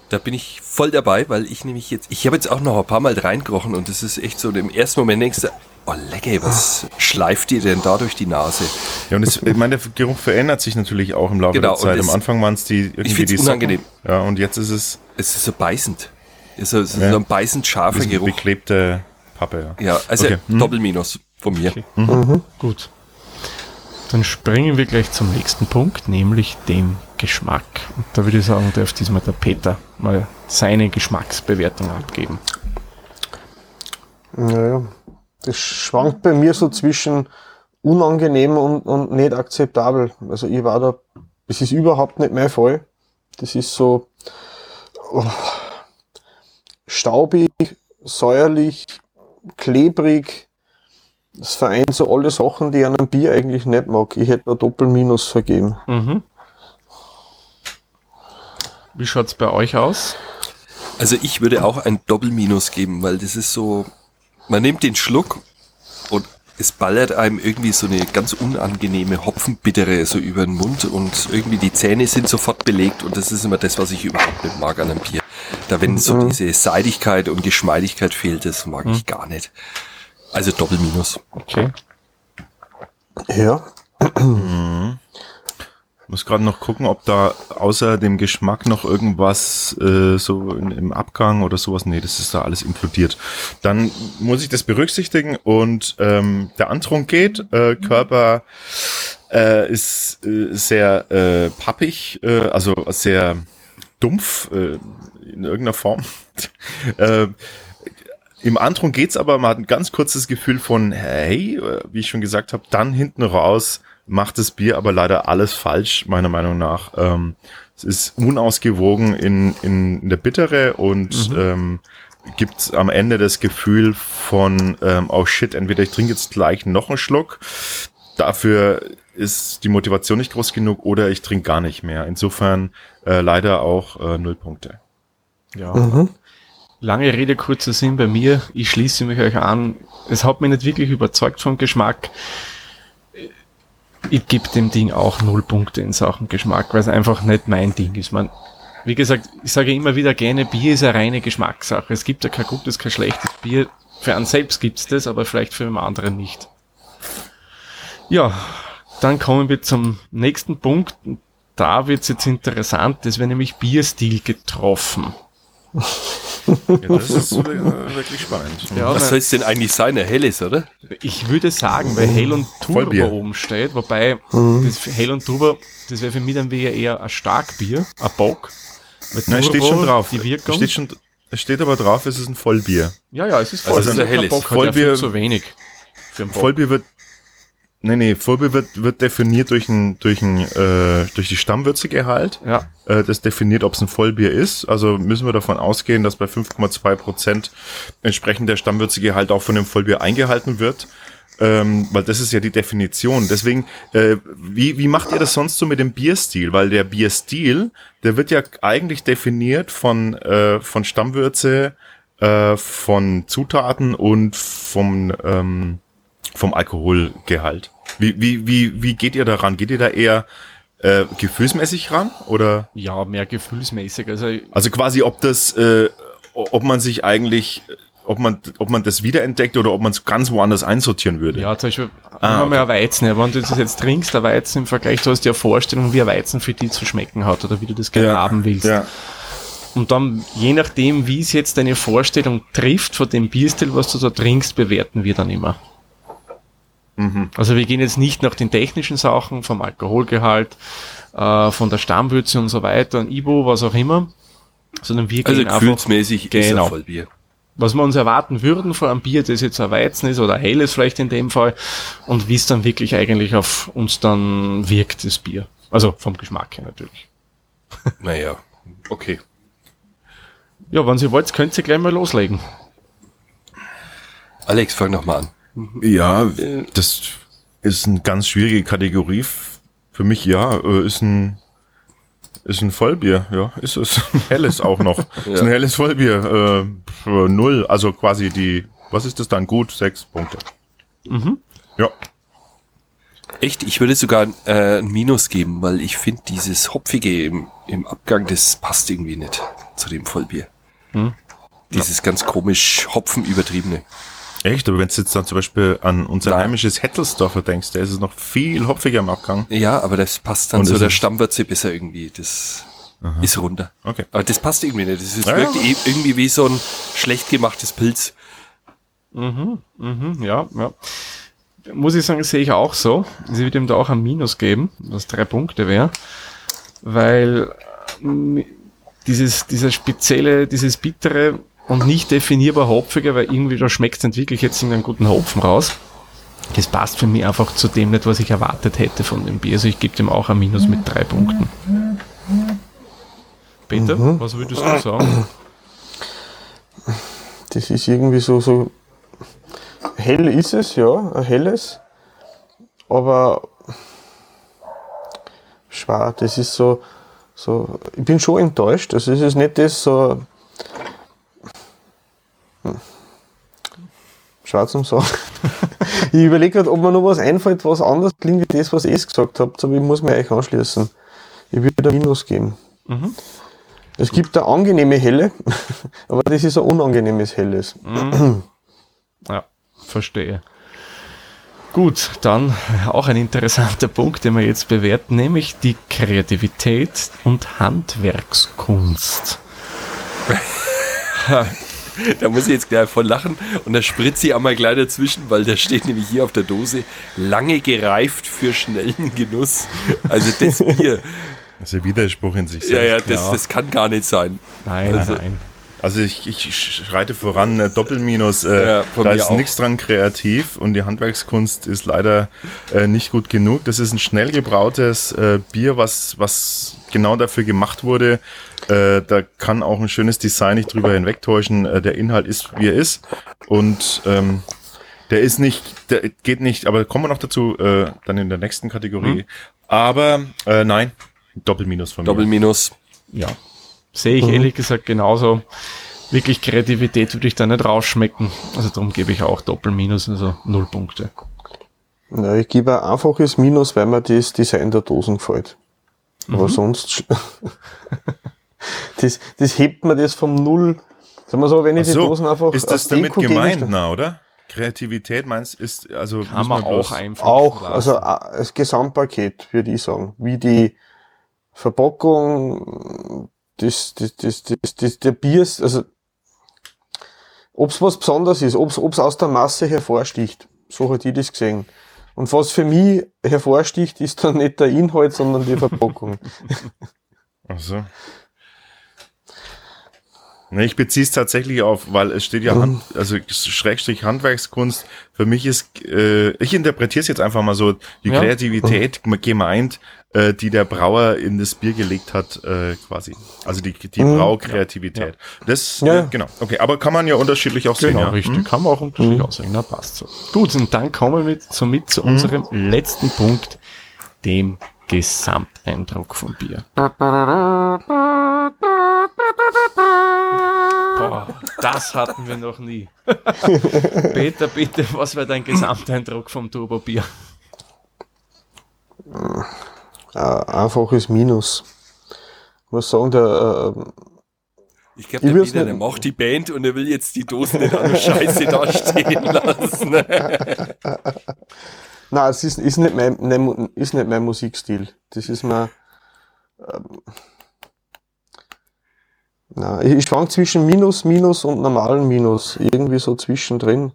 Da bin ich voll dabei, weil ich nämlich jetzt, ich habe jetzt auch noch ein paar Mal reingerochen und das ist echt so, im ersten Moment denkst du, oh lecker, was schleift dir denn da durch die Nase? Ja, und es, ich meine, der Geruch verändert sich natürlich auch im Laufe Genau, der Zeit. Am es- Anfang waren es die irgendwie find's die Socken. unangenehm. Ja, und jetzt ist es Es ist so beißend. Es ist so, Ja. so ein beißend scharfer ein Geruch. beklebte Pappe. Ja. Ja, also Okay. Hm. Doppelminus von mir. Gut. Dann springen wir gleich zum nächsten Punkt, nämlich dem Geschmack. Und da würde ich sagen, darf diesmal der Peter mal seine Geschmacksbewertung abgeben. Naja, das schwankt bei mir so zwischen unangenehm und, und nicht akzeptabel. Also ich war da, das ist überhaupt nicht mein Fall. Das ist so oh, staubig, säuerlich, klebrig. Das vereint so alle Sachen, die ich an einem Bier eigentlich nicht mag. Ich hätte da Doppelminus vergeben. Mhm. Wie schaut's bei euch aus? Also ich würde auch ein Doppelminus geben, weil das ist so, man nimmt den Schluck und es ballert einem irgendwie so eine ganz unangenehme Hopfenbittere so über den Mund und irgendwie die Zähne sind sofort belegt und das ist immer das, was ich überhaupt nicht mag an einem Bier. Da wenn so diese Seidigkeit und Geschmeidigkeit fehlt, das mag ich gar nicht. Also Doppelminus. Okay. Ja, Muss gerade noch gucken, ob da außer dem Geschmack noch irgendwas äh, so in, im Abgang oder sowas. Nee, das ist da alles inkludiert. Dann muss ich das berücksichtigen und ähm, der Antrunk geht. Äh, Körper äh, ist äh, sehr äh, pappig, äh, also sehr dumpf äh, in irgendeiner Form. äh, im Antrunk geht's aber, man hat ein ganz kurzes Gefühl von, hey, äh, wie ich schon gesagt habe, dann hinten raus macht das Bier aber leider alles falsch, meiner Meinung nach. Ähm, es ist unausgewogen in, in, in der Bittere und ähm, gibt am Ende das Gefühl von, ähm, oh shit, entweder ich trinke jetzt gleich noch einen Schluck, dafür ist die Motivation nicht groß genug oder ich trinke gar nicht mehr. Insofern äh, leider auch äh, null Punkte. Ja. Lange Rede, kurzer Sinn bei mir. Ich schließe mich euch an. Es hat mich nicht wirklich überzeugt vom Geschmack. Ich gebe dem Ding auch null Punkte in Sachen Geschmack, weil es einfach nicht mein Ding ist. Man, wie gesagt, ich sage immer wieder gerne, Bier ist eine reine Geschmackssache. Es gibt ja kein gutes, kein schlechtes Bier. Für einen selbst gibt's das, aber vielleicht für einen anderen nicht. Ja, dann kommen wir zum nächsten Punkt. Da wird's jetzt interessant. Das wäre nämlich Bierstil getroffen. Ja, das ist äh, wirklich spannend. Ja, Was soll es denn eigentlich sein? Ein helles, oder? Ich würde sagen, weil Hell und Turbo Vollbier. oben steht, wobei das Hell und Turbo, das wäre für mich dann wieder eher ein Starkbier, ein Bock. Nein, steht schon drauf. Die Wirkung. Steht, schon, es steht aber drauf, es ist ein Vollbier. ja, ja, es ist voll. Also es ist ein helles. Bock hat ja Vollbier- viel zu wenig. Vollbier wird. Nee, nee, Vollbier wird, wird definiert durch, ein, durch, ein, äh, durch die Stammwürzegehalt. Ja, Äh, das definiert, ob es ein Vollbier ist. Also müssen wir davon ausgehen, dass bei 5,2 Prozent entsprechend der Stammwürzegehalt auch von dem Vollbier eingehalten wird. Ähm, weil das ist ja die Definition. Deswegen, äh, wie, wie macht ihr das sonst so mit dem Bierstil? Weil der Bierstil, der wird ja eigentlich definiert von, äh, von Stammwürze, äh, von Zutaten und vom, ähm, vom Alkoholgehalt. Wie, wie, wie, wie geht ihr daran? Geht ihr da eher äh, gefühlsmäßig ran? Oder ja, mehr gefühlsmäßig. Also also quasi, ob das, äh, ob man sich eigentlich ob man, ob man das wiederentdeckt oder ob man es ganz woanders einsortieren würde. Ja, zum Beispiel, Ah, ah, mal Weizen. Ja, wenn du das jetzt trinkst, der Weizen im Vergleich, du hast eine Vorstellung, wie ein Weizen für dich zu schmecken hat oder wie du das gerne haben willst. Ja. Und dann, je nachdem, wie es jetzt deine Vorstellung trifft von dem Bierstil, was du da trinkst, bewerten wir dann immer. Also wir gehen jetzt nicht nach den technischen Sachen, vom Alkoholgehalt, äh, von der Stammwürze und so weiter, ein Ibo, was auch immer, sondern wir Also gehen einfach, gefühlsmäßig ist Genau. Vollbier. was wir uns erwarten würden von einem Bier, das jetzt ein Weizen ist oder ein helles vielleicht in dem Fall, und wie es dann wirklich eigentlich auf uns dann wirkt, das Bier. Also vom Geschmack her natürlich. Naja, okay. Ja, wenn Sie wollt, könnt ihr gleich mal loslegen. Alex, fang noch mal an. Ja, das ist eine ganz schwierige Kategorie. Für mich, ja, äh, ist ein, ist ein Vollbier, ja, ist es. Ein helles auch noch. Ist ein helles Vollbier, äh, für null, also quasi die, was ist das dann? Gut, sechs Punkte. Ja, Echt, ich würde sogar äh, ein Minus geben, weil ich finde, dieses Hopfige im, im Abgang, das passt irgendwie nicht zu dem Vollbier. Dieses ganz komisch Hopfen übertriebene. Echt, aber wenn du jetzt dann zum Beispiel an unser Nein. heimisches Hettelsdorfer denkst, da ist es noch viel hopfiger im Abgang. Ja, aber das passt dann Und ist der es- Stammwürze besser irgendwie. Das ist runter. Okay. Aber das passt irgendwie nicht. Das ist Ja, wirkt ja. irgendwie wie so ein schlecht gemachtes Pilz. Mhm, ja, ja. Muss ich sagen, sehe ich auch so. Sie wird ihm da auch ein Minus geben, was drei Punkte wäre. Weil ähm, dieses, dieser spezielle, dieses bittere und nicht definierbar hopfige, weil irgendwie da schmeckt es nicht wirklich jetzt in einen guten Hopfen raus. Das passt für mich einfach zu dem nicht, was ich erwartet hätte von dem Bier. Also ich gebe dem auch ein Minus mit drei Punkten. Peter, was würdest du sagen? Das ist irgendwie so, so hell ist es, ja, ein helles. Aber schwer, das ist so, so, ich bin schon enttäuscht. Also es ist nicht das so, schwer zum sagen. ich überlege gerade, ob mir noch was einfällt, was anders klingt wie das, was ihr gesagt habt, aber ich muss mir euch anschließen. Ich würde ein Minus geben. Es gibt eine angenehme Helle, aber das ist ein unangenehmes Helles. Ja, verstehe. Gut, dann auch ein interessanter Punkt, den wir jetzt bewerten, nämlich die Kreativität und Handwerkskunst. Da muss ich jetzt gleich voll lachen und da spritze ich einmal gleich dazwischen, weil da steht nämlich hier auf der Dose lange gereift für schnellen Genuss. Also das Bier, Das ist ein Widerspruch in sich ja, selbst. ja, das, das kann gar nicht sein. Nein, Also- nein. Also ich, ich schreite voran, äh, Doppelminus, äh, Ja, da ist nichts dran kreativ und die Handwerkskunst ist leider äh, nicht gut genug. Das ist ein schnell gebrautes äh, Bier, was, was genau dafür gemacht wurde. Äh, da kann auch ein schönes Design nicht drüber hinwegtäuschen. Äh, der Inhalt ist, wie er ist und ähm, der ist nicht, der geht nicht, aber kommen wir noch dazu, äh, dann in der nächsten Kategorie. Hm. Aber äh, nein, Doppelminus von mir. Doppelminus. Ja. Sehe ich ehrlich gesagt genauso. Wirklich Kreativität würde ich da nicht rausschmecken. Also darum gebe ich auch Doppelminus, also null Punkte. Na, ich gebe ein einfaches Minus, weil mir das Design der Dosen gefällt. Aber sonst, das, das hebt mir das vom Null. Sagen wir so, wenn ich Ach die so, Dosen einfach ist das als damit Deko-Gegenstand- gemeint, na, oder? Kreativität meinst ist also Kann man auch einfach Auch, lassen. also a- das Gesamtpaket, würde ich sagen. Wie die Verpackung, das, das, das, das, das der Bier, ist- also ob's was Besonderes ist, ob's, ob's aus der Masse hervorsticht. So hat ich das gesehen. Und was für mich hervorsticht, ist dann nicht der Inhalt, sondern die Verpackung. Ach so. Ne, ich beziehe es tatsächlich auf, weil es steht Mhm. ja Hand, also Schrägstrich Handwerkskunst. Für mich ist, äh, ich interpretiere es jetzt einfach mal so, die Ja. Kreativität gemeint, äh, die der Brauer in das Bier gelegt hat, äh, quasi. Also die, die Braukreativität. Das, Mhm. Ja, äh, ja. genau. Okay, aber kann man ja unterschiedlich auch sehen. Genau, ja. richtig. Kann man auch unterschiedlich aussehen. Na, passt so. Gut, und dann kommen wir mit, somit zu unserem letzten Punkt, dem Gesamteindruck vom Bier. Boah, das hatten wir noch nie. Peter, bitte, was wäre dein Gesamteindruck vom Turbo-Bier? Ein einfaches Minus. Ich muss sagen, der, äh, Ich glaube, der Peter, der macht die Band und er will jetzt die Dosen an der Scheiße da stehen lassen. Nein, es ist, ist, nicht mein, nein, ist nicht mein Musikstil. Das ist mir. Ähm, na, ich, ich schwank zwischen Minus, Minus und normalen Minus. Irgendwie so zwischendrin.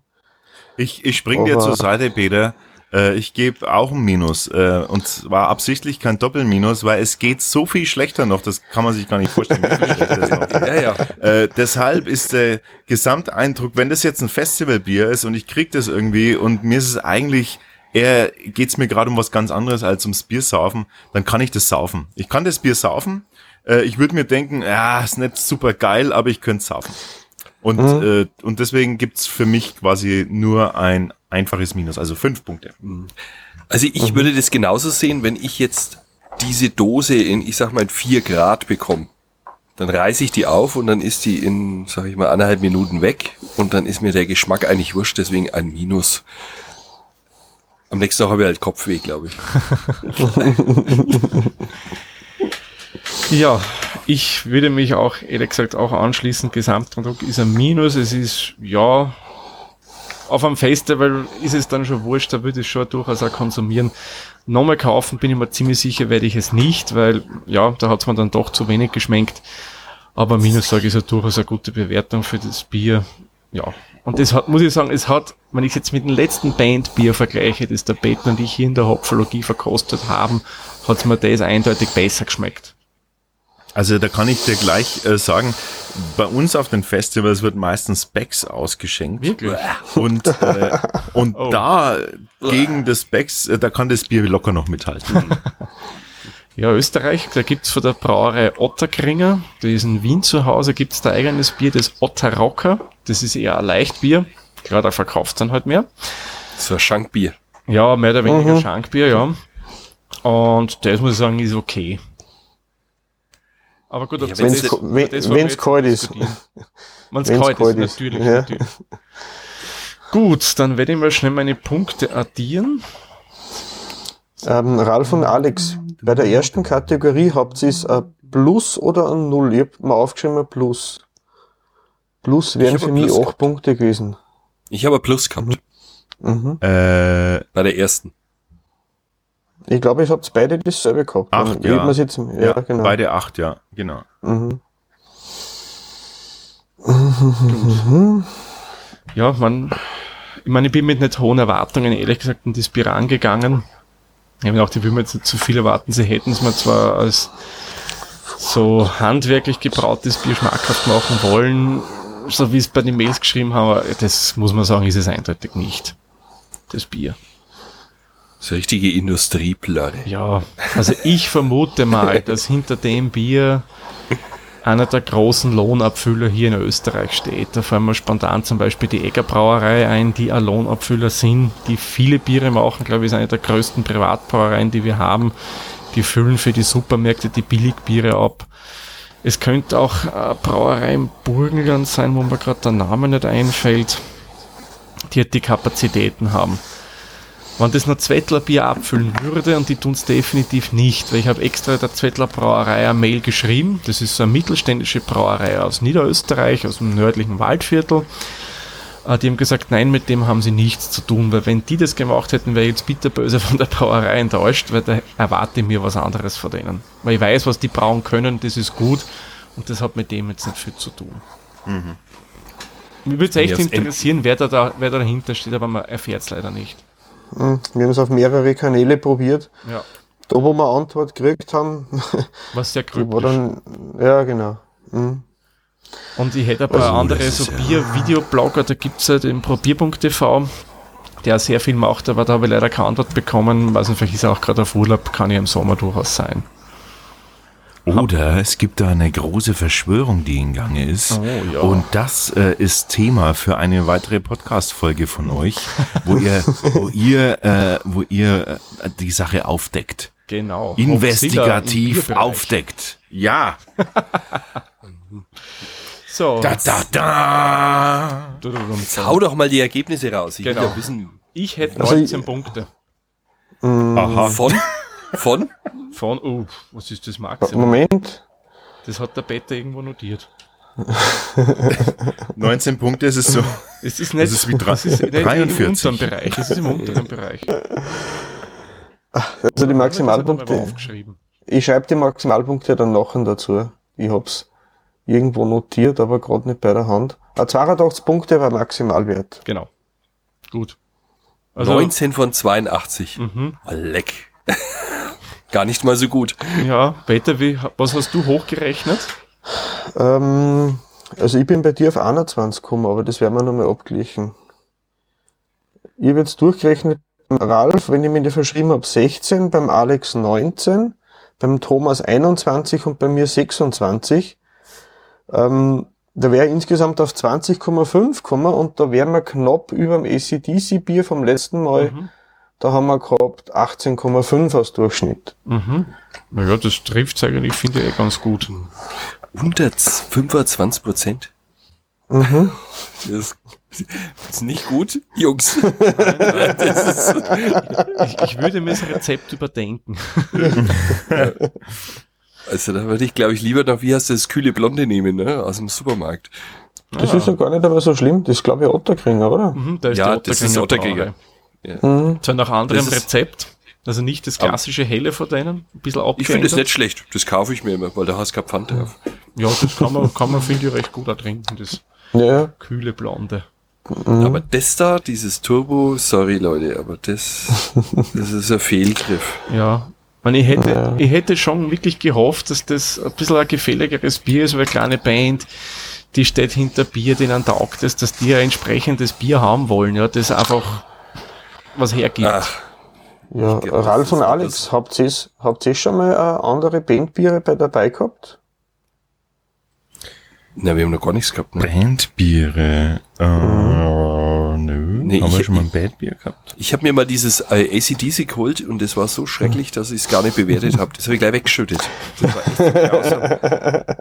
Ich, ich spring dir Aber- zur Seite, Peter. Äh, ich gebe auch ein Minus. Äh, und zwar absichtlich kein Doppelminus, weil es geht so viel schlechter noch. Das kann man sich gar nicht vorstellen. Wie viel schlechter es noch ja, ja. Äh, deshalb ist der Gesamteindruck, wenn das jetzt ein Festivalbier ist und ich krieg das irgendwie und mir ist es eigentlich eher geht's mir gerade um was ganz anderes als ums Bier saufen, dann kann ich das saufen. Ich kann das Bier saufen. Äh, ich würde mir denken, ja, ist nicht super geil, aber ich könnte saufen. Und, äh, und deswegen gibt's für mich quasi nur ein einfaches Minus, also fünf Punkte. Also ich würde das genauso sehen, wenn ich jetzt diese Dose in, ich sag mal, in vier Grad bekomme. Dann reiße ich die auf und dann ist die in, sag ich mal, anderthalb Minuten weg und dann ist mir der Geschmack eigentlich wurscht, deswegen ein Minus. Am nächsten Tag habe ich halt Kopfweh, glaube ich. Ja, ich würde mich auch, ehrlich gesagt, auch anschließen. Gesamteindruck ist ein Minus. Es ist, ja, auf einem Festival ist es dann schon wurscht, da würde ich schon durchaus auch konsumieren. Nochmal kaufen bin ich mir ziemlich sicher, werde ich es nicht, weil, ja, da hat es mir dann doch zu wenig geschmeckt. Aber Minus, sage ich, ist ja durchaus eine gute Bewertung für das Bier. Ja. Und das hat, muss ich sagen, es hat, wenn ich es jetzt mit dem letzten Bandbier vergleiche, das der Peter und ich hier in der Hopfologie verkostet haben, hat es mir das eindeutig besser geschmeckt. Also da kann ich dir gleich äh, sagen, bei uns auf den Festivals wird meistens Becks ausgeschenkt. Wirklich? Und, äh, und Oh. da gegen das Becks, äh, da kann das Bier locker noch mithalten. Ja, Österreich, da gibt's von der Brauerei Otterkringer, die ist in Wien zu Hause, gibt's da eigenes Bier, das Otterrocker. Das ist eher ein Leichtbier. Gerade da verkauft dann halt mehr. So ein Schankbier. Ja, mehr oder weniger Schankbier, ja. Und das muss ich sagen, ist okay. Aber gut, Ja, wenn- wenn's jetzt kalt ist. Wenn's Wenn's kalt, ist, natürlich, ja. natürlich. Gut, dann werde ich mal schnell meine Punkte addieren. Ähm, Ralf und Alex, bei der ersten Kategorie habt ihr es ein Plus oder ein Null? Ich hab mir aufgeschrieben ein Plus. Plus wären für mich Plus acht gehabt. Punkte gewesen. Ich habe ein Plus gehabt Mhm. äh, bei der ersten. Ich glaube, ich habt beide dasselbe gehabt. Acht, ja. jetzt, ja, ja, genau. beide acht, ja, genau. Mhm. Ja, man, ich meine, ich bin mit nicht hohen Erwartungen, ehrlich gesagt, in das Bier angegangen. Ich habe mir gedacht, ich will mir jetzt nicht zu viel erwarten. Sie hätten es mir zwar als so handwerklich gebrautes Bier schmackhaft machen wollen, so wie es bei den Mails geschrieben haben, aber das muss man sagen, ist es eindeutig nicht. Das Bier. So richtige Industrieplatte. Ja, also ich vermute mal, dass hinter dem Bier einer der großen Lohnabfüller hier in Österreich steht. Da fallen mir spontan zum Beispiel die Egger Brauerei ein, die ein Lohnabfüller sind, die viele Biere machen, glaube ich, ist eine der größten Privatbrauereien, die wir haben. Die füllen für die Supermärkte die Billigbiere ab. Es könnte auch eine Brauerei im Burgenland sein, wo mir gerade der Name nicht einfällt, die halt die Kapazitäten haben. Wenn das noch Zwettler Bier abfüllen würde, und die tun's definitiv nicht, weil ich habe extra der Zwettler Brauerei eine Mail geschrieben, das ist so eine mittelständische Brauerei aus Niederösterreich, aus dem nördlichen Waldviertel, Äh, die haben gesagt, nein, mit dem haben sie nichts zu tun, weil wenn die das gemacht hätten, wäre ich jetzt bitterböse von der Brauerei enttäuscht, weil da erwarte ich mir was anderes von denen. Weil ich weiß, was die brauen können, das ist gut, und das hat mit dem jetzt nicht viel zu tun. Mich würde es echt interessieren, wer da, da, wer da dahinter steht, aber man erfährt es leider nicht. Wir haben es auf mehrere Kanäle probiert. Ja. Da, wo wir Antwort gekriegt haben, Was sehr kryptisch. dann, ja, genau. Mhm. Und ich hätte ein paar andere so Bier-Videoblogger, da gibt's ja den Probierpunkt.tv, der sehr viel macht, aber da habe ich leider keine Antwort bekommen. Weiß nicht, vielleicht ist er auch gerade auf Urlaub, kann ja im Sommer durchaus sein. Oder es gibt da eine große Verschwörung, die in Gange ist. Oh, ja. Und das äh, ist Thema für eine weitere Podcast-Folge von euch, wo ihr, wo ihr, äh, wo ihr äh, die Sache aufdeckt. Genau. Investigativ aufdeckt. Ja. So, Da, da, da. Jetzt hau doch mal die Ergebnisse raus. Ich Genau. will ja wissen, ich hätte Also 19 ich- Punkte. Aha. von, von, Von, oh, was ist das Maximum? Moment. Das hat der Peter irgendwo notiert. 19 Punkte, es ist so. Es ist nicht, Das ist wie es ist nicht 43. im unteren Bereich, es ist im unteren Bereich. Also die Das Maximalpunkte. ich schreibe die Maximalpunkte dann nachher dazu. Ich hab's irgendwo notiert, aber gerade nicht bei der Hand. Ah, 82 Punkte war Maximalwert. Genau. Gut. Also, 19 von 82. Mhm. Ah, Leck. Gar nicht mal so gut. ja, Peter, wie, was hast du hochgerechnet? Ähm, also ich bin bei dir auf 21 gekommen, aber das werden wir nochmal abgleichen. Ich habe jetzt durchgerechnet, beim Ralf, wenn ich mir die verschrieben habe, 16, beim Alex 19, beim Thomas 21 und bei mir 26. Ähm, da wäre ich insgesamt auf 20,5 gekommen und da wären wir knapp über dem ACDC-Bier vom letzten Mal. Da haben wir gehabt 18,5 als Durchschnitt. Mhm. Naja, das trifft eigentlich, finde ich, eh ganz gut. Unter 25 Prozent. Mhm. Das ist nicht gut, Jungs. das ist, Ich, ich würde mir das Rezept überdenken. also da würde ich, glaube ich, lieber noch, wie heißt das, kühle Blonde nehmen, ne? Aus dem Supermarkt. Das ist ja gar nicht aber so schlimm. Das ist, glaube ich, Otterkringer, oder? Mhm, da ist Ja, das ist Otterkringer Brauerei. Mhm. Zwar nach anderem Das Rezept. Also nicht das klassische Helle von denen, ein bisschen Ich finde es abgeändert. nicht schlecht. Das kaufe ich mir immer, weil da hast du kein Pfand drauf. Ja, das kann man, kann man finde ich, recht gut ertrinken, das Ja, kühle Blonde. Mhm. Aber das da, dieses Turbo, sorry Leute, aber das, das ist ein Fehlgriff. Ja. Man, ich hätte, Ja. ich hätte schon wirklich gehofft, dass das ein bisschen ein gefälligeres Bier ist, weil eine kleine Band, die steht hinter Bier, denen taugt es, dass die ein entsprechendes Bier haben wollen, ja, das einfach was hergibt. Ach, ja. glaub, Ralf und Alex, habt ihr habt ihr schon mal äh, andere Bandbiere bei dabei gehabt? na, wir haben noch gar nichts gehabt, ne? Bandbiere. Äh, nö. Nee, haben wir schon mal ein Bandbier gehabt? Ich habe mir mal dieses äh, ACDC geholt und das war so schrecklich, dass ich es gar nicht bewertet habe. Das habe ich gleich weggeschüttet. Das war echt so grausam.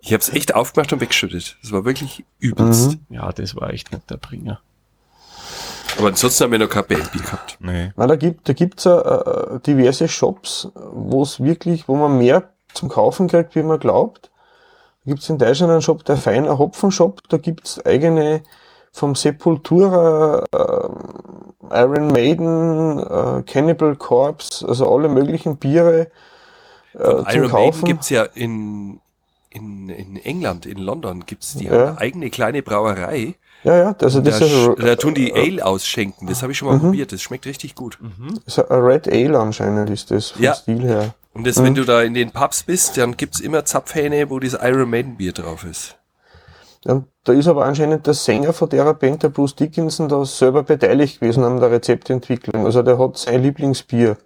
Ich habe es echt aufgemacht und weggeschüttet. Das war wirklich übelst. Ja, das war echt nicht der Bringer. Aber ansonsten haben wir noch kein Bandbier gehabt. Nee. Na, da gibt da gibt's äh, äh, diverse Shops, wo es wirklich, wo man mehr zum Kaufen kriegt, wie man glaubt. Da gibt's in Deutschland einen Shop, der feiner Hopfenshop, da gibt's eigene vom Sepultura, äh, Iron Maiden, äh, Cannibal Corpse, also alle möglichen Biere äh, zum Iron Maiden Kaufen. gibt's ja in, in, in England, in London, gibt's die Ja. eigene kleine Brauerei. ja, ja, also das Da, ist, ja, da tun die Ale ausschenken. Das habe ich schon mal probiert. Das schmeckt richtig gut. ist ein Red Ale anscheinend ist das vom Ja. Stil her. Und das, wenn du da in den Pubs bist, dann gibt's immer Zapfhähne, wo das Iron Maiden Bier drauf ist. Ja, da ist aber anscheinend der Sänger von der Band, der Bruce Dickinson, da selber beteiligt gewesen an der Rezeptentwicklung. Also der hat sein Lieblingsbier,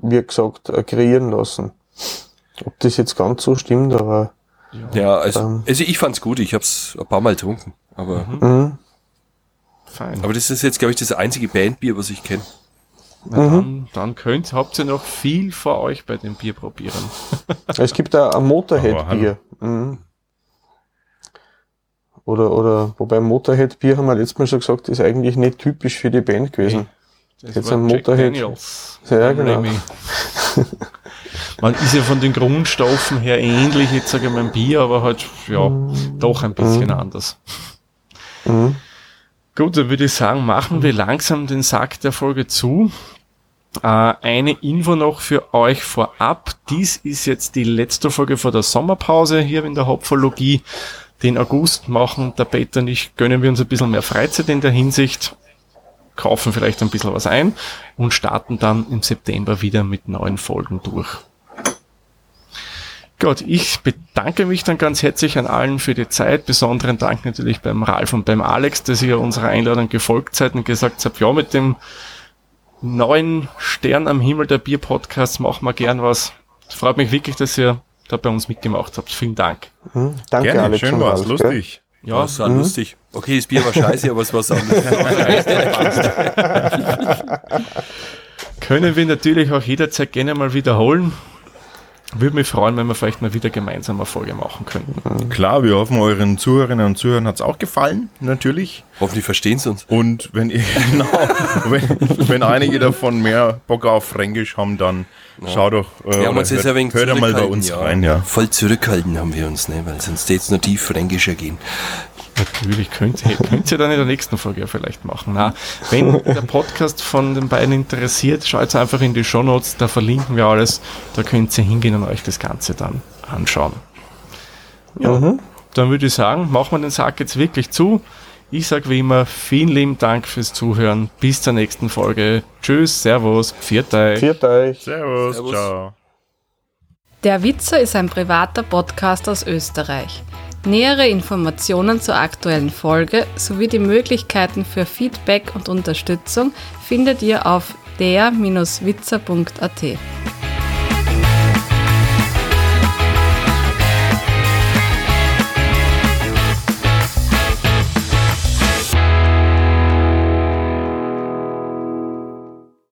wie gesagt, äh, kreieren lassen. Ob das jetzt ganz so stimmt, aber Ja, also, Ähm. also ich fand's gut. Ich hab's ein paar Mal getrunken. Aber, mhm. Fein. aber das ist jetzt, glaube ich, das einzige Bandbier, was ich kenne. Na, dann, dann könnt, habt ihr noch viel vor euch bei dem Bier probieren. es gibt da ein Motorhead-Bier. Mhm. Oder, oder, wobei Motorhead-Bier haben wir letztes Mal schon gesagt, ist eigentlich nicht typisch für die Band gewesen. Das Jetzt war ein Jack Motorhead. Daniels. Ja, genau. Man ist ja von den Grundstoffen her ähnlich, jetzt sage ich mal ein Bier, aber halt, ja, doch ein bisschen anders. Mhm. Gut, dann würde ich sagen, machen wir langsam den Sack der Folge zu. Äh, eine Info noch für euch vorab. Dies ist jetzt die letzte Folge vor der Sommerpause hier in der Hopfologie. Den August machen der Peter und ich, gönnen wir uns ein bisschen mehr Freizeit in der Hinsicht, kaufen vielleicht ein bisschen was ein und starten dann im September wieder mit neuen Folgen durch. Gut, ich bedanke mich dann ganz herzlich an allen für die Zeit. Besonderen Dank natürlich beim Ralf und beim Alex, dass ihr unserer Einladung gefolgt seid und gesagt habt, ja, mit dem neuen Stern am Himmel der Bier-Podcast machen wir gern was. Es freut mich wirklich, dass ihr da bei uns mitgemacht habt. Vielen Dank. Mhm. Danke, Gerne, Alex. schön war's, gell? lustig. Ja, das war lustig. Okay, das Bier war scheiße, aber es war anderes. Können wir natürlich auch jederzeit gerne mal wiederholen. Würde mich freuen, wenn wir vielleicht mal wieder gemeinsam eine Folge machen könnten. Klar, wir hoffen, euren Zuhörerinnen und Zuhörern hat's auch gefallen, natürlich. Hoffentlich verstehen sie uns. Und wenn ihr, genau, wenn, wenn einige davon mehr Bock auf Fränkisch haben, dann schau doch, äh, oder uns jetzt hört, ein wenig hört mal bei uns rein, ja. Voll zurückhalten haben wir uns, ne? weil sonst jetzt noch tief fränkischer gehen. Natürlich könnt ihr, könnt ihr dann in der nächsten Folge ja vielleicht machen. Na, wenn der Podcast von den beiden interessiert, schaut einfach in die Shownotes, da verlinken wir alles. Da könnt ihr hingehen und euch das Ganze dann anschauen. Ja, dann würde ich sagen, machen wir den Sack jetzt wirklich zu. Ich sage wie immer, vielen lieben Dank fürs Zuhören. Bis zur nächsten Folge. Tschüss, Servus, Pfiat euch. Viert euch. Servus, Servus. ciao. Der Witzer ist ein privater Podcast aus Österreich. Nähere Informationen zur aktuellen Folge sowie die Möglichkeiten für Feedback und Unterstützung findet ihr auf der-witzer.at.